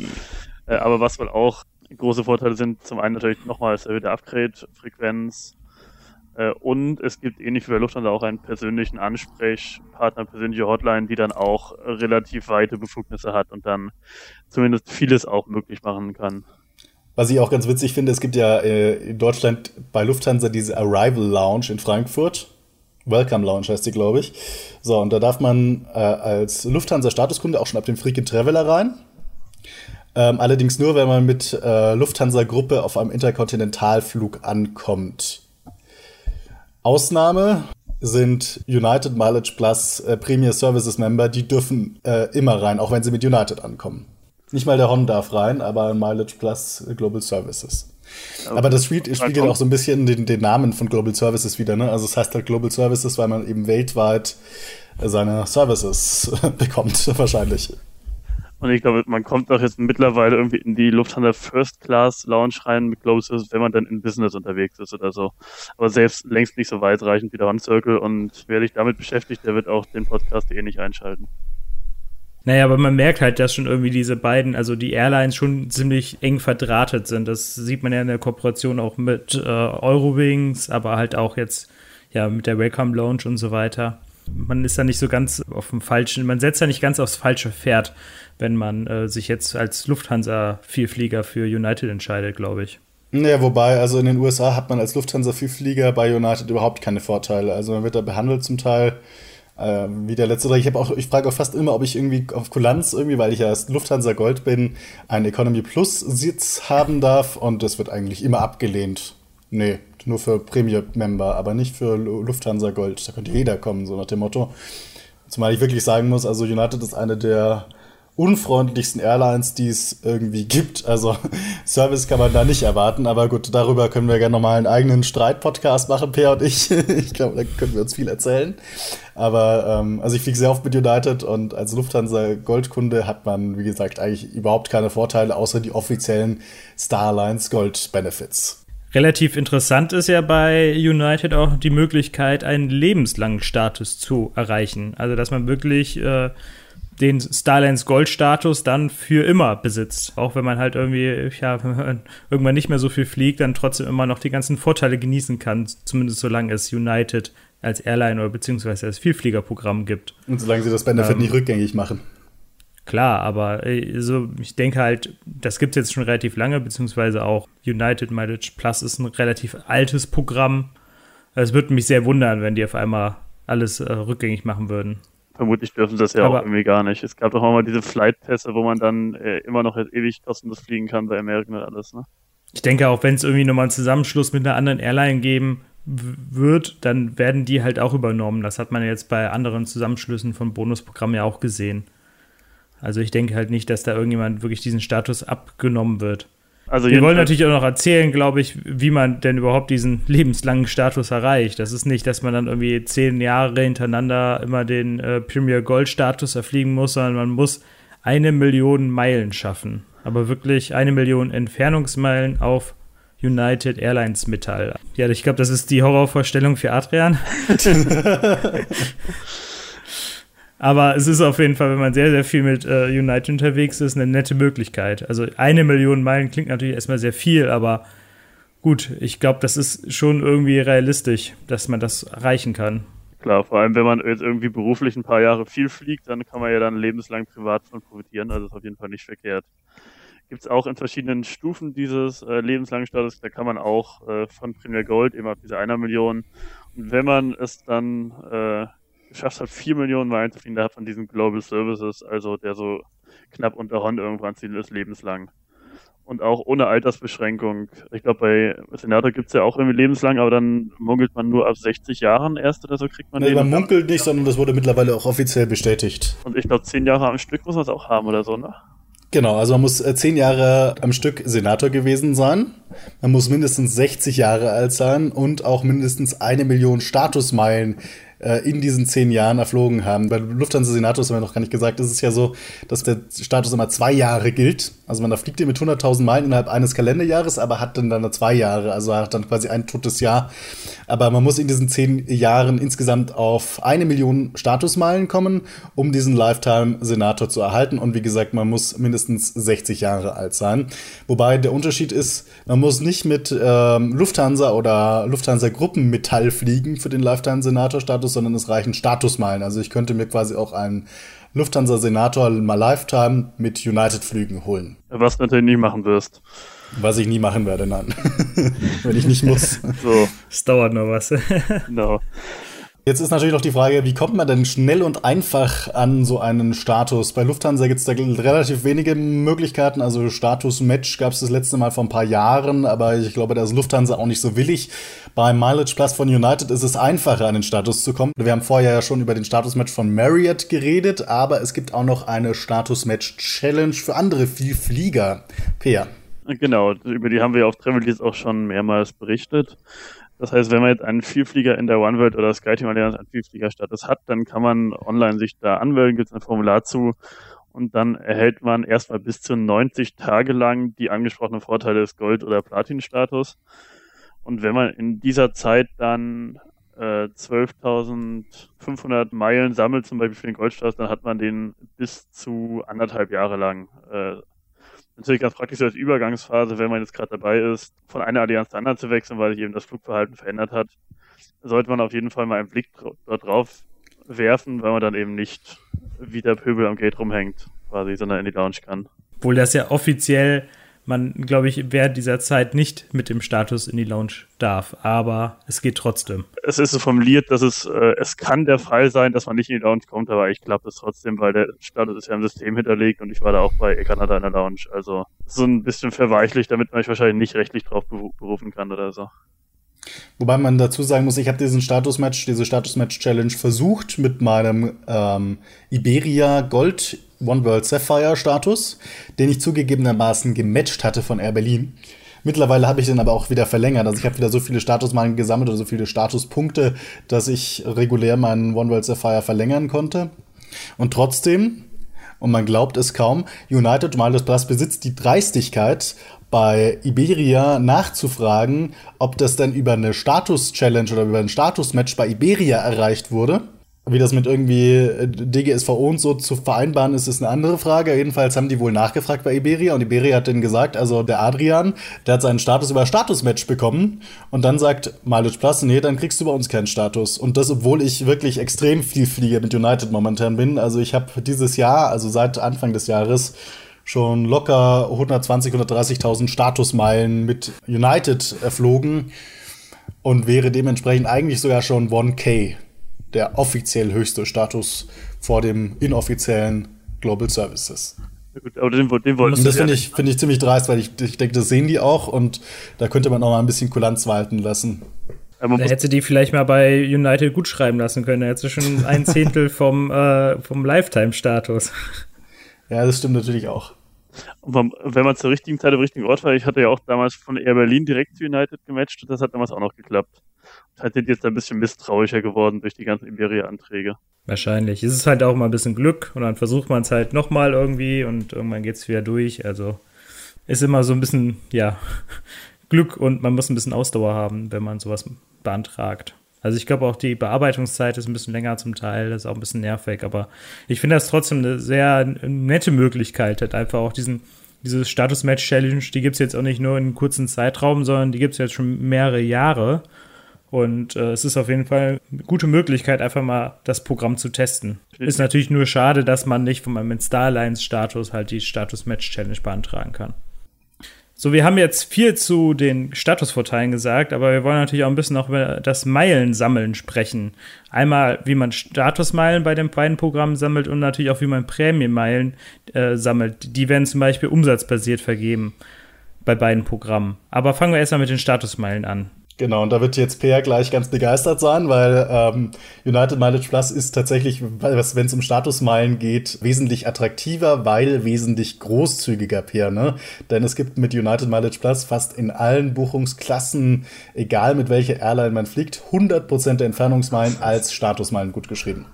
Äh, aber was wohl auch große Vorteile sind, zum einen natürlich nochmals erhöhte Upgrade-Frequenz äh, und es gibt ähnlich wie bei Lufthansa auch einen persönlichen Ansprechpartner, persönliche Hotline, die dann auch relativ weite Befugnisse hat und dann zumindest vieles auch möglich machen kann. Was ich auch ganz witzig finde, es gibt ja äh, in Deutschland bei Lufthansa diese Arrival Lounge in Frankfurt. Welcome Lounge heißt die, glaube ich. So, und da darf man äh, als Lufthansa-Statuskunde auch schon ab dem Frequent Traveler rein. Ähm, allerdings nur, wenn man mit äh, Lufthansa-Gruppe auf einem Interkontinentalflug ankommt. Ausnahme sind United Mileage Plus äh, Premier Services Member, die dürfen äh, immer rein, auch wenn sie mit United ankommen. Nicht mal der Hon darf rein, aber Mileage Plus Global Services. Okay. Aber das spiegelt auch so ein bisschen den, den, Namen von Global Services wieder. Ne? Also es heißt halt Global Services, weil man eben weltweit seine Services bekommt, wahrscheinlich. Und ich glaube, man kommt doch jetzt mittlerweile irgendwie in die Lufthansa First Class Lounge rein mit Global Services, wenn man dann in Business unterwegs ist oder so. Aber selbst längst nicht so weitreichend wie der One Circle. Und wer sich damit beschäftigt, der wird auch den Podcast eh nicht einschalten. Naja, aber man merkt halt, dass schon irgendwie diese beiden, also die Airlines schon ziemlich eng verdrahtet sind. Das sieht man ja in der Kooperation auch mit äh, Eurowings, aber halt auch jetzt ja mit der Welcome Lounge und so weiter. Man ist da nicht so ganz auf dem falschen, man setzt da nicht ganz aufs falsche Pferd, wenn man äh, sich jetzt als Lufthansa-Vielflieger für United entscheidet, glaube ich. Naja, wobei, also in den USA hat man als Lufthansa-Vielflieger bei United überhaupt keine Vorteile. Also man wird da behandelt zum Teil äh, wie der letzte. Ich habe auch, ich frage auch fast immer, ob ich irgendwie auf Kulanz irgendwie, weil ich ja Lufthansa Gold bin, einen Economy Plus Sitz haben darf und das wird eigentlich immer abgelehnt. Nee, nur für Premium-Member, aber nicht für Lufthansa Gold. Da könnte jeder kommen, so nach dem Motto. Zumal ich wirklich sagen muss, also United ist eine der unfreundlichsten Airlines, die es irgendwie gibt. Also Service kann man da nicht erwarten, aber gut, darüber können wir gerne nochmal einen eigenen Streit-Podcast machen, Per und ich. ich glaube, da können wir uns viel erzählen. Aber ähm, also ich fliege sehr oft mit United und als Lufthansa Goldkunde hat man, wie gesagt, eigentlich überhaupt keine Vorteile, außer die offiziellen Starlines Gold Benefits. Relativ interessant ist ja bei United auch die Möglichkeit, einen lebenslangen Status zu erreichen. Also dass man wirklich äh, den Starlines Gold-Status dann für immer besitzt. Auch wenn man halt irgendwie, ja, irgendwann nicht mehr so viel fliegt, dann trotzdem immer noch die ganzen Vorteile genießen kann, zumindest solange es United als Airline oder beziehungsweise als Vielfliegerprogramm gibt. Und solange sie das Benefit ähm, nicht rückgängig machen. Klar, aber also ich denke halt, das gibt es jetzt schon relativ lange, beziehungsweise auch United Mileage Plus ist ein relativ altes Programm. Es würde mich sehr wundern, wenn die auf einmal alles äh, rückgängig machen würden. Vermutlich dürfen sie das ja aber, auch irgendwie gar nicht. Es gab doch auch mal diese Flight-Pässe, wo man dann äh, immer noch ewig kostenlos fliegen kann bei American und alles, ne? Ich denke auch, wenn es irgendwie nochmal einen Zusammenschluss mit einer anderen Airline geben wird, dann werden die halt auch übernommen. Das hat man jetzt bei anderen Zusammenschlüssen von Bonusprogrammen ja auch gesehen. Also ich denke halt nicht, dass da irgendjemand wirklich diesen Status abgenommen wird. Also Wir wollen natürlich auch noch erzählen, glaube ich, wie man denn überhaupt diesen lebenslangen Status erreicht. Das ist nicht, dass man dann irgendwie zehn Jahre hintereinander immer den äh, Premier Gold Status erfliegen muss, sondern man muss eine Million Meilen schaffen. Aber wirklich eine Million Entfernungsmeilen auf United Airlines Metall. Ja, ich glaube, das ist die Horrorvorstellung für Adrian. Aber es ist auf jeden Fall, wenn man sehr, sehr viel mit äh, United unterwegs ist, eine nette Möglichkeit. Also eine Million Meilen klingt natürlich erstmal sehr viel, aber gut, ich glaube, das ist schon irgendwie realistisch, dass man das erreichen kann. Klar, vor allem wenn man jetzt irgendwie beruflich ein paar Jahre viel fliegt, dann kann man ja dann lebenslang privat von profitieren. Also ist auf jeden Fall nicht verkehrt. Gibt es auch in verschiedenen Stufen dieses äh, lebenslangen Status, da kann man auch äh, von Premier Gold eben ab dieser einer Million. Und wenn man es dann äh, geschafft hat, 4 Millionen Meilen zu fliegen, da von diesen Global Services, also der so knapp unter Hond irgendwann ziehen ist, lebenslang. Und auch ohne Altersbeschränkung. Ich glaube, bei Senator gibt es ja auch irgendwie lebenslang, aber dann munkelt man nur ab 60 Jahren erst oder so kriegt man nee, Man munkelt nicht, sondern das wurde mittlerweile auch offiziell bestätigt. Und ich glaube, 10 Jahre am Stück muss man es auch haben oder so, ne? Genau, also man muss äh, zehn Jahre am Stück Senator gewesen sein. Man muss mindestens 60 Jahre alt sein und auch mindestens eine Million Statusmeilen äh, in diesen zehn Jahren erflogen haben. Bei Lufthansa Senator haben wir noch gar nicht gesagt, ist es ja so, dass der Status immer zwei Jahre gilt. Also man fliegt ihr mit 100.000 Meilen innerhalb eines Kalenderjahres, aber hat dann dann zwei Jahre, also hat dann quasi ein totes Jahr. Aber man muss in diesen zehn Jahren insgesamt auf eine Million Statusmeilen kommen, um diesen Lifetime Senator zu erhalten. Und wie gesagt, man muss mindestens 60 Jahre alt sein. Wobei der Unterschied ist, man muss nicht mit ähm, Lufthansa oder Lufthansa Gruppenmetall fliegen für den Lifetime Senator Status, sondern es reichen Statusmeilen. Also ich könnte mir quasi auch einen Lufthansa Senator mal Lifetime mit United-Flügen holen. Was du natürlich nie machen wirst. Was ich nie machen werde, nein. Wenn ich nicht muss. so. Es dauert noch was. genau. Jetzt ist natürlich noch die Frage, wie kommt man denn schnell und einfach an so einen Status? Bei Lufthansa gibt es da relativ wenige Möglichkeiten. Also Status-Match gab es das letzte Mal vor ein paar Jahren, aber ich glaube, da ist Lufthansa auch nicht so willig. Beim Mileage Plus von United ist es einfacher, an den Status zu kommen. Wir haben vorher ja schon über den Status-Match von Marriott geredet, aber es gibt auch noch eine Status-Match-Challenge für andere Flieger. Peer. Genau, über die haben wir auf Travel auch schon mehrmals berichtet. Das heißt, wenn man jetzt einen Vielflieger in der OneWorld oder SkyTeam Allianz einen Vielfliegerstatus hat, dann kann man online sich da anmelden, gibt es ein Formular zu und dann erhält man erstmal bis zu 90 Tage lang die angesprochenen Vorteile des Gold- oder Platin-Status. Und wenn man in dieser Zeit dann äh, 12.500 Meilen sammelt, zum Beispiel für den Goldstatus, dann hat man den bis zu anderthalb Jahre lang äh, natürlich ganz praktisch als Übergangsphase, wenn man jetzt gerade dabei ist, von einer Allianz zur anderen zu wechseln, weil sich eben das Flugverhalten verändert hat, sollte man auf jeden Fall mal einen Blick dort drauf werfen, weil man dann eben nicht wie der Pöbel am Gate rumhängt, quasi, sondern in die Lounge kann. Obwohl das ja offiziell man, glaube ich, während dieser Zeit nicht mit dem Status in die Lounge darf. Aber es geht trotzdem. Es ist so formuliert, dass es, äh, es kann der Fall sein, dass man nicht in die Lounge kommt, aber ich glaube es trotzdem, weil der Status ist ja im System hinterlegt und ich war da auch bei Kanada in der Lounge. Also so ein bisschen verweichlich, damit man sich wahrscheinlich nicht rechtlich drauf berufen kann oder so. Wobei man dazu sagen muss, ich habe diesen Status-Match, diese Status-Match-Challenge versucht mit meinem ähm, Iberia Gold One World Sapphire Status, den ich zugegebenermaßen gematcht hatte von Air Berlin. Mittlerweile habe ich den aber auch wieder verlängert. Also ich habe wieder so viele Statusmalen gesammelt oder so viele Statuspunkte, dass ich regulär meinen One World Sapphire verlängern konnte. Und trotzdem, und man glaubt es kaum, United Miles Plus besitzt die Dreistigkeit, bei Iberia nachzufragen, ob das denn über eine Status-Challenge oder über ein Status-Match bei Iberia erreicht wurde. Wie das mit irgendwie äh, DGSVO und so zu vereinbaren ist, ist eine andere Frage. Jedenfalls haben die wohl nachgefragt bei Iberia und Iberia hat denen gesagt, also der Adrian, der hat seinen Status über Status-Match bekommen und dann sagt Mileage Plus, nee, dann kriegst du bei uns keinen Status. Und das, obwohl ich wirklich extrem viel fliege mit United momentan bin. Also ich habe dieses Jahr, also seit Anfang des Jahres, schon locker 120, 130.000 Statusmeilen mit United erflogen und wäre dementsprechend eigentlich sogar schon 1K der offiziell höchste Status vor dem inoffiziellen Global Services. aber den, den wollten und das finde ich, find ich ziemlich dreist, weil ich, ich denke, das sehen die auch und da könnte man auch mal ein bisschen Kulanz walten lassen. Da hätte die vielleicht mal bei United gut schreiben lassen können. Da hätte schon ein Zehntel vom, äh, vom Lifetime-Status. Ja, das stimmt natürlich auch. Und wenn man zur richtigen Zeit am richtigen Ort war, ich hatte ja auch damals von Air Berlin direkt zu United gematcht und das hat damals auch noch geklappt. Halt sind jetzt ein bisschen misstrauischer geworden durch die ganzen Iberia-Anträge. Wahrscheinlich. Es ist halt auch mal ein bisschen Glück und dann versucht man es halt nochmal irgendwie und irgendwann geht es wieder durch. Also ist immer so ein bisschen, ja, Glück und man muss ein bisschen Ausdauer haben, wenn man sowas beantragt. Also ich glaube auch die Bearbeitungszeit ist ein bisschen länger zum Teil, das ist auch ein bisschen nervig, aber ich finde das trotzdem eine sehr nette Möglichkeit, halt einfach auch diesen, diese Status-Match-Challenge, die gibt es jetzt auch nicht nur in einem kurzen Zeitraum, sondern die gibt es jetzt schon mehrere Jahre. Und äh, es ist auf jeden Fall eine gute Möglichkeit, einfach mal das Programm zu testen. Ist natürlich nur schade, dass man nicht von meinem Star Alliance-Status halt die Status-Match-Challenge beantragen kann. So, wir haben jetzt viel zu den Statusvorteilen gesagt, aber wir wollen natürlich auch ein bisschen noch über das Meilensammeln sprechen. Einmal, wie man Statusmeilen bei den beiden Programmen sammelt und natürlich auch, wie man Prämienmeilen äh, sammelt. Die werden zum Beispiel umsatzbasiert vergeben bei beiden Programmen. Aber fangen wir erstmal mit den Statusmeilen an. Genau, und da wird jetzt Peer gleich ganz begeistert sein, weil ähm, United Mileage Plus ist tatsächlich, wenn es um Statusmeilen geht, wesentlich attraktiver, weil wesentlich großzügiger, Peer. Ne? Denn es gibt mit United Mileage Plus fast in allen Buchungsklassen, egal mit welcher Airline man fliegt, 100% der Entfernungsmeilen als Statusmeilen gut geschrieben.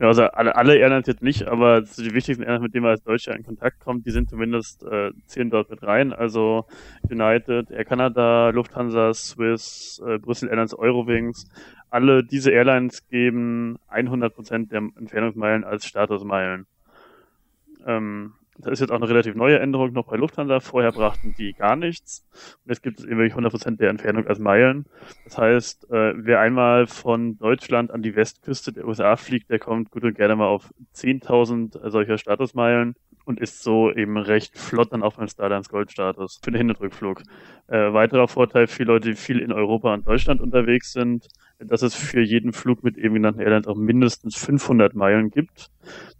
Also alle, alle Airlines jetzt nicht, aber die wichtigsten Airlines, mit denen man als Deutscher in Kontakt kommt, die sind zumindest, äh, zählen dort mit rein. Also United, Air Canada, Lufthansa, Swiss, äh, Brüssel Airlines, Eurowings. Alle diese Airlines geben 100% der Entfernungsmeilen als Statusmeilen. Ähm, das ist jetzt auch eine relativ neue Änderung noch bei Lufthansa. Vorher brachten die gar nichts. Und jetzt gibt es eben wirklich 100% der Entfernung als Meilen. Das heißt, äh, wer einmal von Deutschland an die Westküste der USA fliegt, der kommt gut und gerne mal auf 10.000 solcher Statusmeilen und ist so eben recht flott dann auf einem Starlines Gold-Status für den Hinterrückflug. Äh, weiterer Vorteil für Leute, die viel in Europa und Deutschland unterwegs sind, dass es für jeden Flug mit eben genannten Airlines auch mindestens 500 Meilen gibt.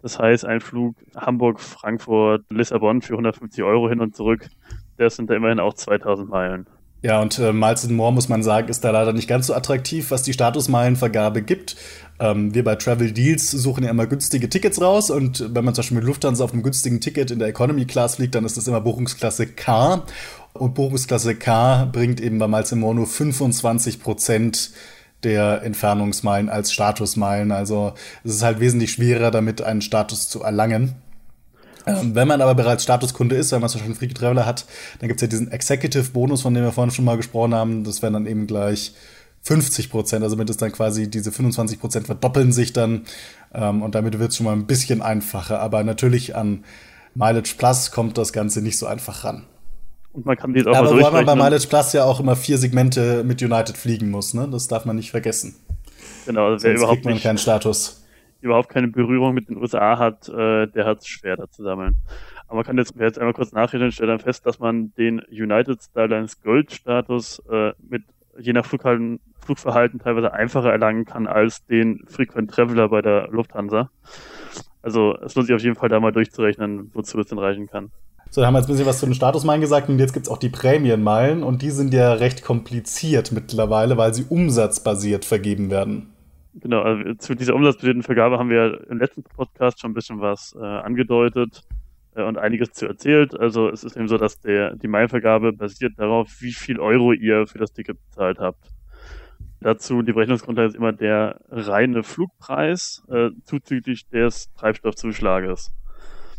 Das heißt, ein Flug Hamburg, Frankfurt, Lissabon für 150 Euro hin und zurück, das sind da immerhin auch 2000 Meilen. Ja, und äh, Miles More, muss man sagen, ist da leider nicht ganz so attraktiv, was die Statusmeilenvergabe gibt. Ähm, wir bei Travel Deals suchen ja immer günstige Tickets raus und wenn man zum Beispiel mit Lufthansa auf einem günstigen Ticket in der Economy Class fliegt, dann ist das immer Buchungsklasse K. Und Buchungsklasse K bringt eben bei Miles More nur 25 Prozent der Entfernungsmeilen als Statusmeilen. Also es ist halt wesentlich schwerer, damit einen Status zu erlangen. Ähm, wenn man aber bereits Statuskunde ist, wenn man zum Beispiel Freaky Traveler hat, dann gibt es ja diesen Executive-Bonus, von dem wir vorhin schon mal gesprochen haben. Das wären dann eben gleich 50 Prozent. Also damit ist dann quasi diese 25 Prozent verdoppeln sich dann. Ähm, und damit wird es schon mal ein bisschen einfacher. Aber natürlich an Mileage Plus kommt das Ganze nicht so einfach ran. Und man kann die auch Aber wobei man bei Mileage Plus ja auch immer vier Segmente mit United fliegen muss, ne? Das darf man nicht vergessen. Genau, also wer überhaupt man nicht, keinen Status. Überhaupt keine Berührung mit den USA hat, äh, der hat es schwer da zu sammeln. Aber man kann jetzt, jetzt einmal kurz nachrechnen und stellt dann fest, dass man den United Skylines Gold Status äh, mit je nach Flughalten, Flugverhalten teilweise einfacher erlangen kann als den Frequent Traveler bei der Lufthansa. Also es lohnt sich auf jeden Fall da mal durchzurechnen, wozu es denn reichen kann. So, da haben wir jetzt ein bisschen was zu den Statusmeilen gesagt und jetzt gibt es auch die Prämienmeilen und die sind ja recht kompliziert mittlerweile, weil sie umsatzbasiert vergeben werden. Genau, also zu dieser umsatzbasierten Vergabe haben wir im letzten Podcast schon ein bisschen was äh, angedeutet äh, und einiges zu erzählt. Also es ist eben so, dass der, die Meilenvergabe basiert darauf, wie viel Euro ihr für das Ticket bezahlt habt. Dazu die Berechnungsgrundlage ist immer der reine Flugpreis äh, zuzüglich des Treibstoffzuschlages.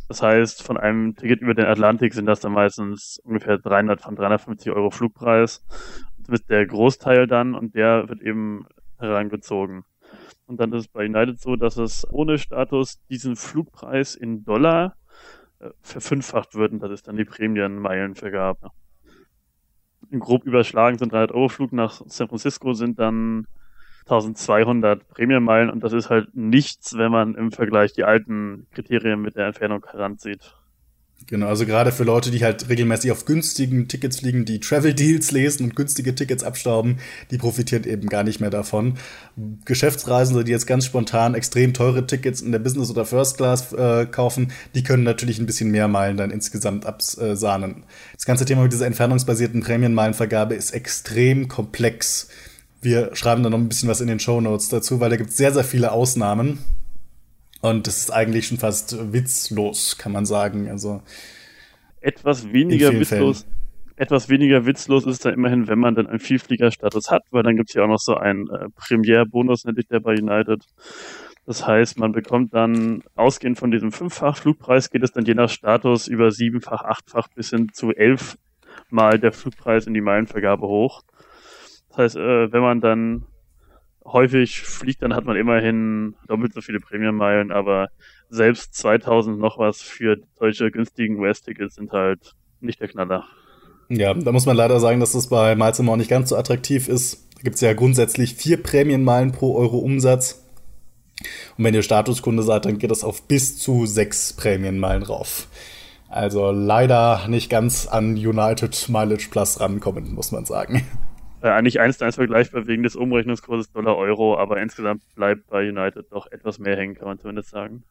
Das heißt, von einem Ticket über den Atlantik sind das dann meistens ungefähr 300 von 350 Euro Flugpreis. Das ist der Großteil dann und der wird eben herangezogen. Und dann ist es bei United so, dass es ohne Status diesen Flugpreis in Dollar äh, verfünffacht wird und das ist dann die Prämienmeilenvergabe. Grob überschlagen sind 300 Euro Flug nach San Francisco sind dann 1200 Prämienmeilen und das ist halt nichts, wenn man im Vergleich die alten Kriterien mit der Entfernung heranzieht. Genau, also gerade für Leute, die halt regelmäßig auf günstigen Tickets fliegen, die Travel Deals lesen und günstige Tickets abstauben, die profitieren eben gar nicht mehr davon. Geschäftsreisende, die jetzt ganz spontan extrem teure Tickets in der Business oder First Class äh, kaufen, die können natürlich ein bisschen mehr Meilen dann insgesamt absahnen. Das ganze Thema mit dieser entfernungsbasierten Prämienmeilenvergabe ist extrem komplex. Wir schreiben da noch ein bisschen was in den Show Notes dazu, weil da gibt es sehr, sehr viele Ausnahmen. Und das ist eigentlich schon fast witzlos, kann man sagen. Also etwas weniger witzlos. Fällen. Etwas weniger witzlos ist es dann immerhin, wenn man dann einen Vielfliegerstatus hat, weil dann gibt es ja auch noch so einen äh, Premier-Bonus, nennt sich der bei United. Das heißt, man bekommt dann, ausgehend von diesem fünffach Flugpreis, geht es dann je nach Status über siebenfach, achtfach bis hin zu elfmal der Flugpreis in die Meilenvergabe hoch. Das heißt, äh, wenn man dann häufig fliegt, dann hat man immerhin doppelt so viele Prämienmeilen, aber selbst 2000 noch was für solche günstigen US-Tickets sind halt nicht der Knaller. Ja, da muss man leider sagen, dass das bei Miles More nicht ganz so attraktiv ist. Da gibt es ja grundsätzlich vier Prämienmeilen pro Euro Umsatz. Und wenn ihr Statuskunde seid, dann geht das auf bis zu sechs Prämienmeilen rauf. Also leider nicht ganz an United Mileage Plus rankommen, muss man sagen äh, eigentlich eins zu eins vergleichbar wegen des Umrechnungskurses Dollar-Euro, aber insgesamt bleibt bei United doch etwas mehr hängen, kann man zumindest sagen.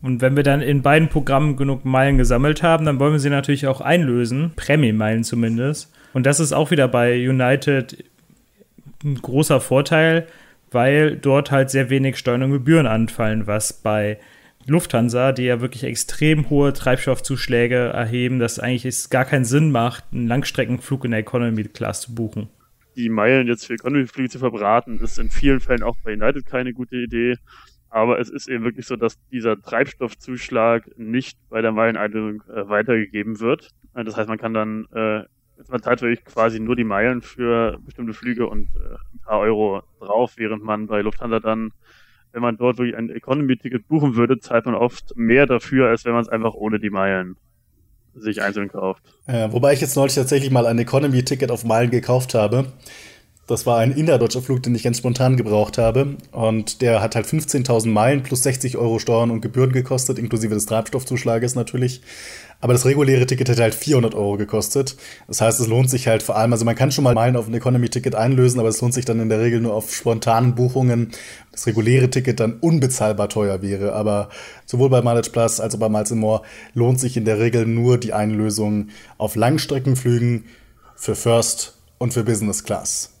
Und wenn wir dann in beiden Programmen genug Meilen gesammelt haben, dann wollen wir sie natürlich auch einlösen, Prämienmeilen zumindest. Und das ist auch wieder bei United ein großer Vorteil, weil dort halt sehr wenig Steuern und Gebühren anfallen, was bei Lufthansa, die ja wirklich extrem hohe Treibstoffzuschläge erheben, dass eigentlich gar keinen Sinn macht, einen Langstreckenflug in der Economy Class zu buchen die Meilen jetzt für Economy-Flüge zu verbraten, ist in vielen Fällen auch bei United keine gute Idee. Aber es ist eben wirklich so, dass dieser Treibstoffzuschlag nicht bei der Meileneinlösung äh, weitergegeben wird. Äh, das heißt, man kann dann, äh, man zahlt wirklich quasi nur die Meilen für bestimmte Flüge und äh, ein paar Euro drauf, während man bei Lufthansa dann, wenn man dort wirklich ein Economy-Ticket buchen würde, zahlt man oft mehr dafür, als wenn man es einfach ohne die Meilen sich einzeln kauft. Ja, wobei ich jetzt neulich tatsächlich mal ein Economy-Ticket auf Meilen gekauft habe. Das war ein innerdeutscher Flug, den ich ganz spontan gebraucht habe. Und der hat halt 15.000 Meilen plus 60 Euro Steuern und Gebühren gekostet, inklusive des Treibstoffzuschlages natürlich. Aber das reguläre Ticket hätte halt 400 Euro gekostet. Das heißt, es lohnt sich halt vor allem, also man kann schon mal Meilen auf ein Economy-Ticket einlösen, aber es lohnt sich dann in der Regel nur auf spontanen Buchungen. Das reguläre Ticket dann unbezahlbar teuer wäre. Aber sowohl bei Mileage Plus als auch bei Miles More lohnt sich in der Regel nur die Einlösung auf Langstreckenflügen für First und für Business Class.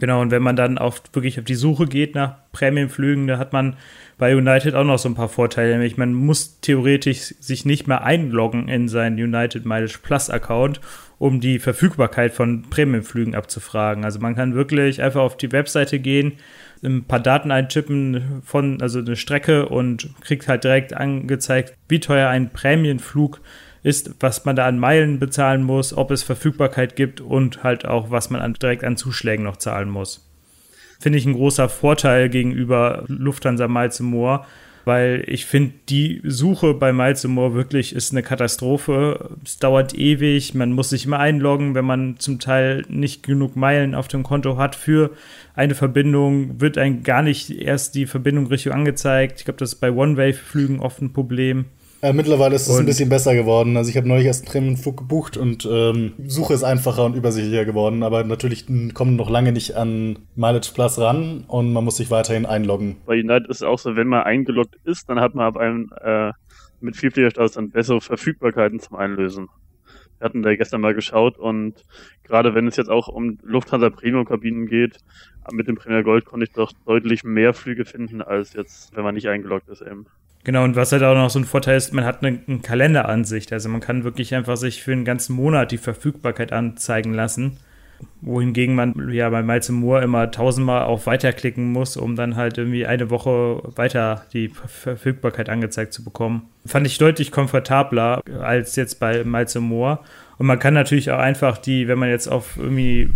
Genau, und wenn man dann auch wirklich auf die Suche geht nach Prämienflügen, da hat man bei United auch noch so ein paar Vorteile. Nämlich man muss theoretisch sich nicht mehr einloggen in seinen United Mileage Plus Account, um die Verfügbarkeit von Prämienflügen abzufragen. Also man kann wirklich einfach auf die Webseite gehen, ein paar Daten eintippen von, also eine Strecke und kriegt halt direkt angezeigt, wie teuer ein Prämienflug ist, was man da an Meilen bezahlen muss, ob es Verfügbarkeit gibt und halt auch, was man an, direkt an Zuschlägen noch zahlen muss. Finde ich ein großer Vorteil gegenüber Lufthansa Miles More, weil ich finde, die Suche bei Miles More wirklich ist eine Katastrophe. Es dauert ewig, man muss sich immer einloggen, wenn man zum Teil nicht genug Meilen auf dem Konto hat für eine Verbindung, wird einem gar nicht erst die Verbindung richtig angezeigt. Ich glaube, das ist bei One-Way-Flügen oft ein Problem. Äh, mittlerweile ist es ein bisschen besser geworden. Also ich habe neulich erst einen Prämienflug gebucht und ähm, Suche ist einfacher und übersichtlicher geworden. Aber natürlich kommen noch lange nicht an Mileage Plus ran und man muss sich weiterhin einloggen. Bei United ist es auch so, wenn man eingeloggt ist, dann hat man ab einem äh, mit Vielfliegerstatus dann bessere Verfügbarkeiten zum Einlösen. Wir hatten da gestern mal geschaut und gerade wenn es jetzt auch um Lufthansa Premium-Kabinen geht, mit dem Premier Gold konnte ich doch deutlich mehr Flüge finden, als jetzt, wenn man nicht eingeloggt ist eben. Genau, und was halt auch noch so ein Vorteil ist, man hat eine, eine Kalenderansicht. Also man kann wirklich einfach sich für einen ganzen Monat die Verfügbarkeit anzeigen lassen. Wohingegen man ja bei Miles Moore immer tausendmal auf Weiterklicken muss, um dann halt irgendwie eine Woche weiter die Verfügbarkeit angezeigt zu bekommen. Fand ich deutlich komfortabler als jetzt bei Miles Moore. Und man kann natürlich auch einfach die, wenn man jetzt auf irgendwie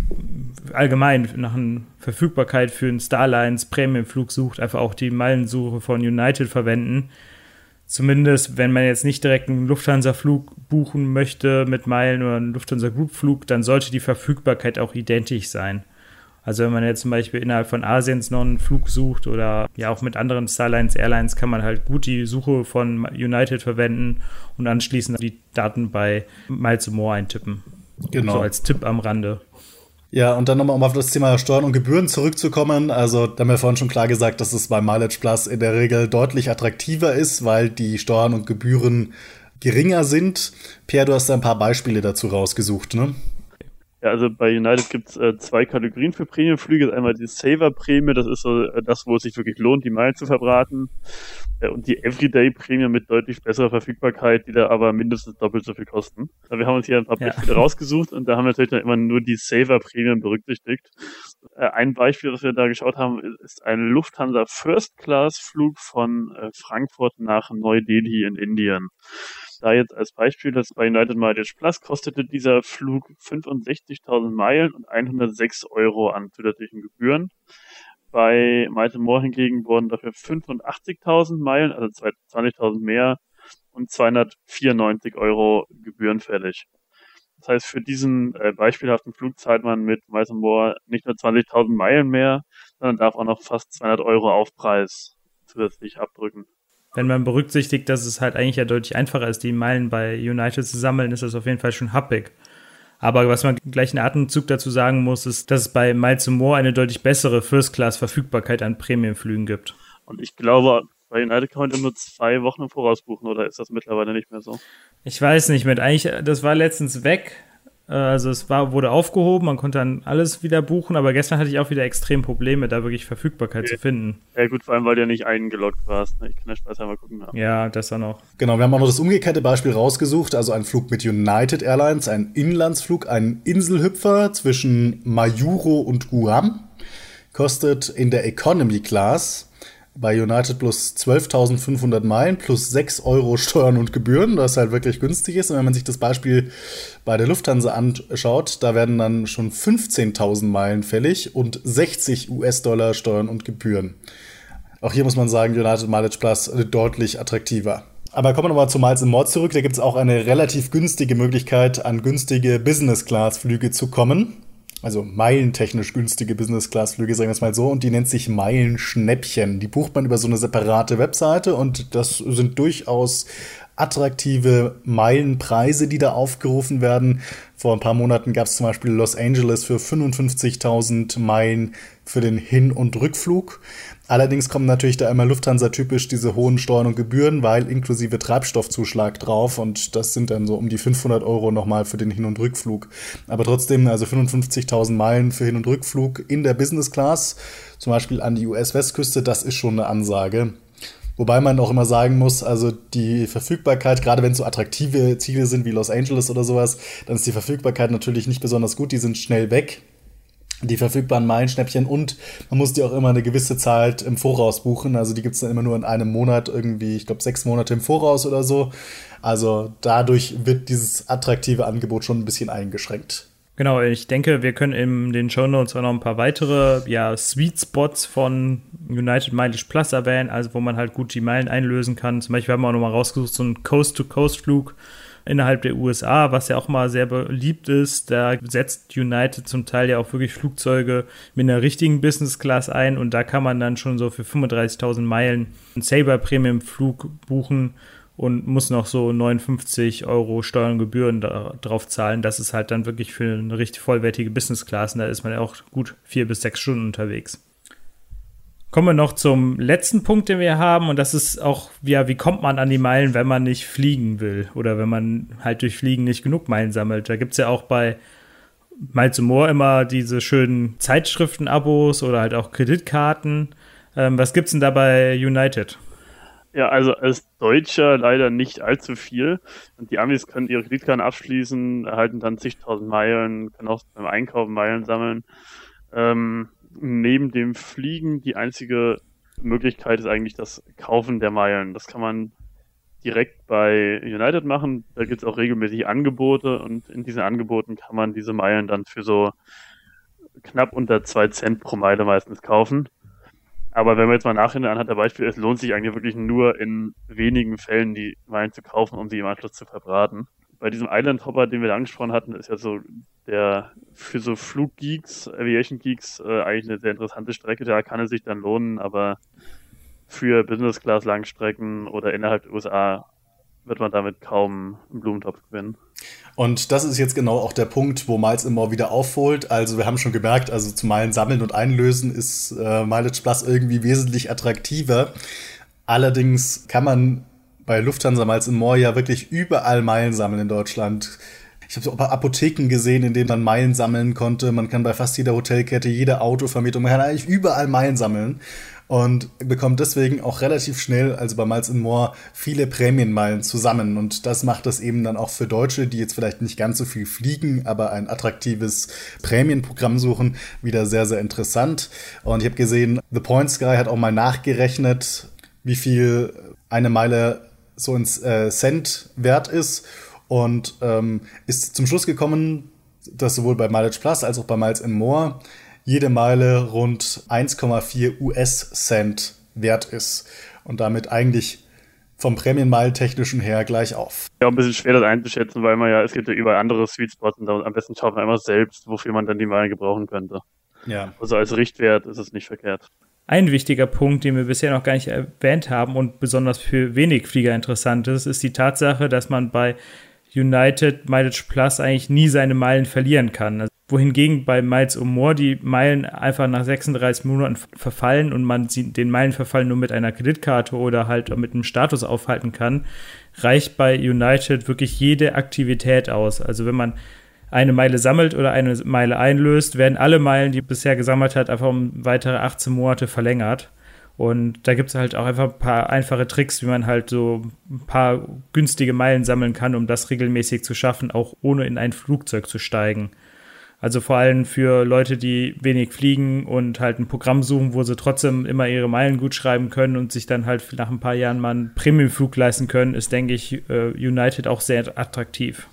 allgemein nach einer Verfügbarkeit für einen Starlines Premiumflug sucht, einfach auch die Meilensuche von United verwenden. Zumindest, wenn man jetzt nicht direkt einen Lufthansa-Flug buchen möchte mit Meilen oder einen Lufthansa-Group-Flug, dann sollte die Verfügbarkeit auch identisch sein. Also wenn man jetzt zum Beispiel innerhalb von Asiens noch einen Flug sucht oder ja auch mit anderen Starlines Airlines kann man halt gut die Suche von United verwenden und anschließend die Daten bei Miles More eintippen. Genau. So als Tipp am Rande. Ja, und dann nochmal, um auf das Thema Steuern und Gebühren zurückzukommen. Also, da haben wir vorhin schon klar gesagt, dass es bei Mileage Plus in der Regel deutlich attraktiver ist, weil die Steuern und Gebühren geringer sind. Pierre, du hast da ein paar Beispiele dazu rausgesucht, ne? Ja, also bei United gibt es äh, zwei Kategorien für Premiumflüge. Einmal die Saver-Prämie, das ist so äh, das, wo es sich wirklich lohnt, die Meilen zu verbraten. Äh, und die Everyday-Prämie mit deutlich besserer Verfügbarkeit, die da aber mindestens doppelt so viel kosten. Wir haben uns hier ein paar Beispiele ja. rausgesucht und da haben wir natürlich dann immer nur die Saver-Prämien berücksichtigt. Äh, ein Beispiel, das wir da geschaut haben, ist ein Lufthansa First-Class-Flug von äh, Frankfurt nach Neu-Delhi in Indien. Da jetzt als Beispiel, dass bei United Mileage Plus kostete dieser Flug 65.000 Meilen und 106 Euro an zusätzlichen Gebühren. Bei Miles More hingegen wurden dafür 85.000 Meilen, also 20.000 mehr und 294 Euro Gebühren fällig. Das heißt, für diesen äh, beispielhaften Flug zahlt man mit Miles More nicht nur 20.000 Meilen mehr, sondern darf auch noch fast 200 Euro Aufpreis zusätzlich abdrücken wenn man berücksichtigt, dass es halt eigentlich ja deutlich einfacher ist, die Meilen bei United zu sammeln, ist das auf jeden Fall schon happig. Aber was man gleich in Atemzug dazu sagen muss, ist, dass es bei Miles More eine deutlich bessere First-Class-Verfügbarkeit an Premiumflügen gibt. Und ich glaube, bei United kann man nur zwei Wochen im Voraus buchen, oder ist das mittlerweile nicht mehr so? Ich weiß nicht mehr. Eigentlich, das war letztens weg. Äh, also es war, wurde aufgehoben, man konnte dann alles wieder buchen, aber gestern hatte ich auch wieder extrem Probleme, da wirklich Verfügbarkeit okay. zu finden. Ja gut, vor allem, weil du ja nicht eingeloggt warst. Ne? Ich kann ja Spaß einmal gucken. Ja. ja, das auch noch. Genau, wir haben auch noch das umgekehrte Beispiel rausgesucht, also ein Flug mit United Airlines, ein Inlandsflug, ein Inselhüpfer zwischen Majuro und Guam. Kostet in der Economy Class bei United plus 12.500 Meilen plus 6 Euro Steuern und Gebühren, was halt wirklich günstig ist. Und wenn man sich das Beispiel bei der Lufthansa anschaut, da werden dann schon 15.000 Meilen fällig und 60 US-Dollar Steuern und Gebühren. Auch hier muss man sagen, United Mileage Plus deutlich attraktiver. Aber kommen wir nochmal zu Miles More zurück. Da gibt es auch eine relativ günstige Möglichkeit, an günstige Business-Class-Flüge zu kommen also meilentechnisch günstige Business-Class-Flüge, sagen wir es mal so, und die nennt sich Meilenschnäppchen. Die bucht man über so eine separate Webseite und das sind durchaus attraktive Meilenpreise, die da aufgerufen werden. Vor ein paar Monaten gab es zum Beispiel Los Angeles für 55.000 Meilen für den Hin- und Rückflug. Allerdings kommen natürlich da immer Lufthansa-typisch diese hohen Steuern und Gebühren, weil inklusive Treibstoffzuschlag drauf und das sind dann so um die 500 Euro nochmal für den Hin- und Rückflug. Aber trotzdem, also 55.000 Meilen für Hin- und Rückflug in der Business Class, zum Beispiel an die US-Westküste, das ist schon eine Ansage. Wobei man auch immer sagen muss, also die Verfügbarkeit, gerade wenn es so attraktive Ziele sind wie Los Angeles oder sowas, dann ist die Verfügbarkeit natürlich nicht besonders gut, die sind schnell weg die verfügbaren Meilenschnäppchen und man muss die auch immer eine gewisse Zeit im Voraus buchen. Also die gibt es dann immer nur in einem Monat, irgendwie, ich glaube, sechs Monate im Voraus oder so. Also dadurch wird dieses attraktive Angebot schon ein bisschen eingeschränkt. Genau, ich denke, wir können in den Show Notes auch noch ein paar weitere ja, Sweet Spots von United Mileage Plus erwähnen, also wo man halt gut die Meilen einlösen kann. Zum Beispiel haben wir auch nochmal rausgesucht, so einen Coast-to-Coast-Flug innerhalb der USA, was ja auch mal sehr beliebt ist. Da setzt United zum Teil ja auch wirklich Flugzeuge mit einer richtigen Business Class ein und da kann man dann schon so für 35.000 Meilen einen Saber Premium Flug buchen und muss noch so 59 Euro Steuern und Gebühren da, drauf zahlen. Das ist halt dann wirklich für eine richtig vollwertige Business Class und da ist man ja auch gut vier bis sechs Stunden unterwegs. Kommen wir noch zum letzten Punkt, den wir haben, und das ist auch, ja, wie kommt man an die Meilen, wenn man nicht fliegen will oder wenn man halt durch Fliegen nicht genug Meilen sammelt. Da gibt es ja auch bei Miles More immer diese schönen Zeitschriften-Abos oder halt auch Kreditkarten. Ähm, was gibt's denn da bei United? Ja, also als Deutscher leider nicht allzu viel. Und die Amis können ihre Kreditkarten abschließen, erhalten dann zigtausend Meilen, können auch beim Einkaufen Meilen sammeln. Ähm, neben dem Fliegen die einzige Möglichkeit ist eigentlich das Kaufen der Meilen. Das kann man direkt bei United machen. Da gibt es auch regelmäßig Angebote und in diesen Angeboten kann man diese Meilen dann für so knapp unter zwei Cent pro Meile meistens kaufen. Aber wenn man jetzt mal nachhinein anhand der Beispiele, es lohnt sich eigentlich wirklich nur in wenigen Fällen die Meilen zu kaufen, um sie im Anschluss zu verbraten. Bei diesem Island Hopper, den wir da angesprochen hatten, ist ja so der für so Fluggeeks, Aviation Geeks äh, eigentlich eine sehr interessante Strecke. Da kann es sich dann lohnen, aber für Business Class Langstrecken oder innerhalb der USA wird man damit kaum einen Blumentopf gewinnen. Und das ist jetzt genau auch der Punkt, wo Miles immer wieder aufholt. Also wir haben schon gemerkt, also zu Meilen sammeln und einlösen ist äh, Mileage Plus irgendwie wesentlich attraktiver. Allerdings kann man bei Lufthansa Miles More ja wirklich überall Meilen sammeln in Deutschland. Ich habe so ein paar Apotheken gesehen, in denen man Meilen sammeln konnte. Man kann bei fast jeder Hotelkette, jeder Autovermietung, man kann eigentlich überall Meilen sammeln und bekommt deswegen auch relativ schnell, also bei Miles More, viele Prämienmeilen zusammen. Und das macht das eben dann auch für Deutsche, die jetzt vielleicht nicht ganz so viel fliegen, aber ein attraktives Prämienprogramm suchen, wieder sehr, sehr interessant. Und ich habe gesehen, The Point Sky hat auch mal nachgerechnet, wie viel eine Meile so ein äh, Cent wert ist und ähm, ist zum Schluss gekommen, dass sowohl bei Mileage Plus als auch bei Miles More jede Meile rund 1,4 US-Cent wert ist und damit eigentlich vom Prämienmile-technischen her gleich auf. Ja, ein bisschen schwer das einzuschätzen, weil man ja, es gibt ja überall andere Sweet Spots und am besten schaut man immer selbst, wofür man dann die Meilen gebrauchen könnte. Ja. Also als Richtwert ist es nicht verkehrt. Ein wichtiger Punkt, den wir bisher noch gar nicht erwähnt haben und besonders für wenig Flieger interessant ist, ist die Tatsache, dass man bei United Mileage Plus eigentlich nie seine Meilen verlieren kann. Also, wohingegen bei Miles or More die Meilen einfach nach 36 Monaten verfallen und man den Meilenverfall nur mit einer Kreditkarte oder halt mit einem Status aufhalten kann, reicht bei United wirklich jede Aktivität aus. Also wenn man eine Meile sammelt oder eine Meile einlöst, werden alle Meilen, die bisher gesammelt hat, einfach um weitere 18 Monate verlängert. Und da gibt es halt auch einfach ein paar einfache Tricks, wie man halt so ein paar günstige Meilen sammeln kann, um das regelmäßig zu schaffen, auch ohne in ein Flugzeug zu steigen. Also vor allem für Leute, die wenig fliegen und halt ein Programm suchen, wo sie trotzdem immer ihre Meilen gut schreiben können und sich dann halt nach ein paar Jahren mal einen Premiumflug leisten können, ist, denke ich, äh, United auch sehr attraktiv.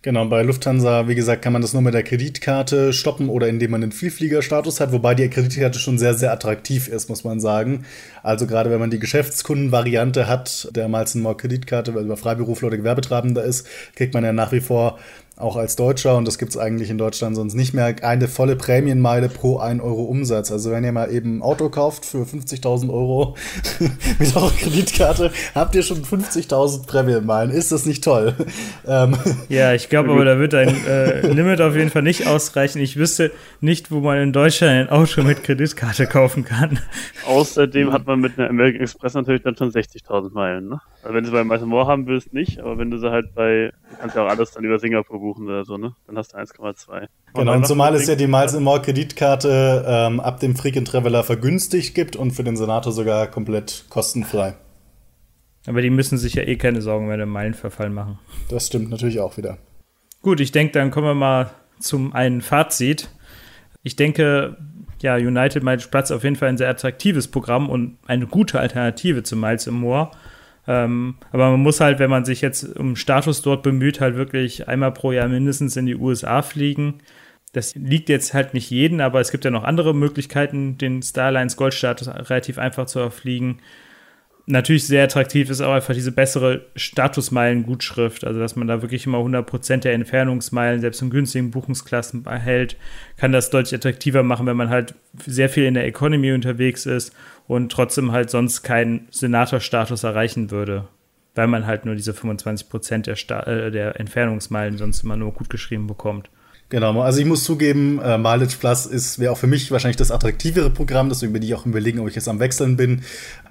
Genau, bei Lufthansa, wie gesagt, kann man das nur mit der Kreditkarte stoppen oder indem man den Vielfliegerstatus hat, wobei die Kreditkarte schon sehr, sehr attraktiv ist, muss man sagen. Also gerade wenn man die Geschäftskundenvariante hat, der Malzen More Kreditkarte, weil über Freiberufler oder Gewerbetreibender ist, kriegt man ja nach wie vor auch als Deutscher, und das gibt es eigentlich in Deutschland sonst nicht mehr, eine volle Prämienmeile pro 1 Euro Umsatz. Also wenn ihr mal eben ein Auto kauft für 50.000 Euro mit eurer Kreditkarte, habt ihr schon 50.000 Prämienmeilen. Ist das nicht toll? Ähm ja, ich glaube aber, da wird ein äh, Limit auf jeden Fall nicht ausreichen. Ich wüsste nicht, wo man in Deutschland ein Auto mit Kreditkarte kaufen kann. Außerdem hat man mit einer American Express natürlich dann schon 60.000 Meilen. Ne? Also wenn du bei Miles More haben willst, nicht, aber wenn du sie halt bei, du kannst ja auch alles dann über Singapur buchen oder so, ne? Dann hast du 1,2. Genau, und zumal es ja die Miles More Kreditkarte ähm, ab dem Frequent Traveler vergünstigt gibt und für den Senator sogar komplett kostenfrei. Aber die müssen sich ja eh keine Sorgen mehr den Meilenverfall machen. Das stimmt natürlich auch wieder. Gut, ich denke, dann kommen wir mal zum einen Fazit. Ich denke, ja, United Miles Platz auf jeden Fall ein sehr attraktives Programm und eine gute Alternative zu Miles More. Ähm, aber man muss halt, wenn man sich jetzt um Status dort bemüht, halt wirklich einmal pro Jahr mindestens in die USA fliegen. Das liegt jetzt halt nicht jeden, aber es gibt ja noch andere Möglichkeiten, den Starlines Goldstatus relativ einfach zu erfliegen natürlich sehr attraktiv ist auch einfach diese bessere Statusmeilen-Gutschrift, also dass man da wirklich immer 100% der Entfernungsmeilen, selbst in günstigen Buchungsklassen erhält, kann das deutlich attraktiver machen, wenn man halt sehr viel in der Economy unterwegs ist und trotzdem halt sonst keinen Senator-Status erreichen würde, weil man halt nur diese 25% der, Sta äh, der Entfernungsmeilen sonst immer nur gut geschrieben bekommt. Genau, also ich muss zugeben, äh, Mileage Plus ist wäre auch für mich wahrscheinlich das attraktivere Programm, deswegen bin ich auch überlegen, ob ich jetzt am Wechseln bin.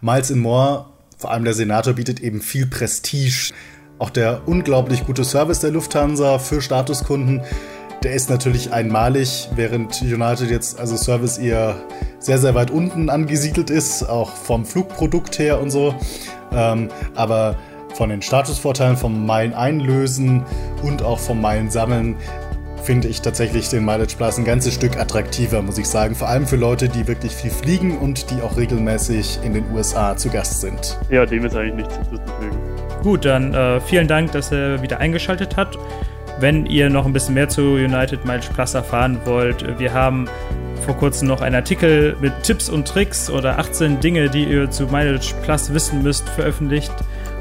Miles in More, vor allem der Senator, bietet eben viel Prestige. Auch der unglaublich gute Service der Lufthansa für Statuskunden, der ist natürlich einmalig, während United jetzt also Service eher sehr, sehr weit unten angesiedelt ist, auch vom Flugprodukt her und so. Ähm, aber von den Statusvorteilen, vom Meilen einlösen und auch vom Meilen sammeln finde ich tatsächlich den Mileage Plus ein ganzes Stück attraktiver, muss ich sagen. Vor allem für Leute, die wirklich viel fliegen und die auch regelmäßig in den USA zu Gast sind. Ja, dem ist eigentlich nichts hinzuzufügen. Gut, dann äh, vielen Dank, dass er wieder eingeschaltet hat. Wenn ihr noch ein bisschen mehr zu United Mileage Plus erfahren wollt, wir haben vor kurzem noch einen Artikel mit Tipps und Tricks oder 18 Dinge, die ihr zu Mileage Plus wissen müsst, veröffentlicht.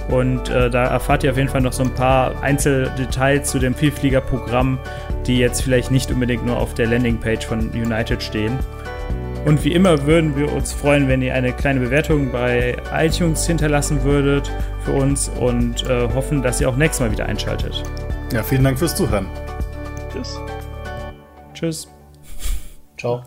Und äh, da erfahrt ihr auf jeden Fall noch so ein paar Einzeldetails zu dem Vielfliegerprogramm, die jetzt vielleicht nicht unbedingt nur auf der Landingpage von United stehen. Und wie immer würden wir uns freuen, wenn ihr eine kleine Bewertung bei iTunes hinterlassen würdet für uns und äh, hoffen, dass ihr auch nächstes Mal wieder einschaltet. Ja, vielen Dank fürs Zuhören. Tschüss. Tschüss. Ciao.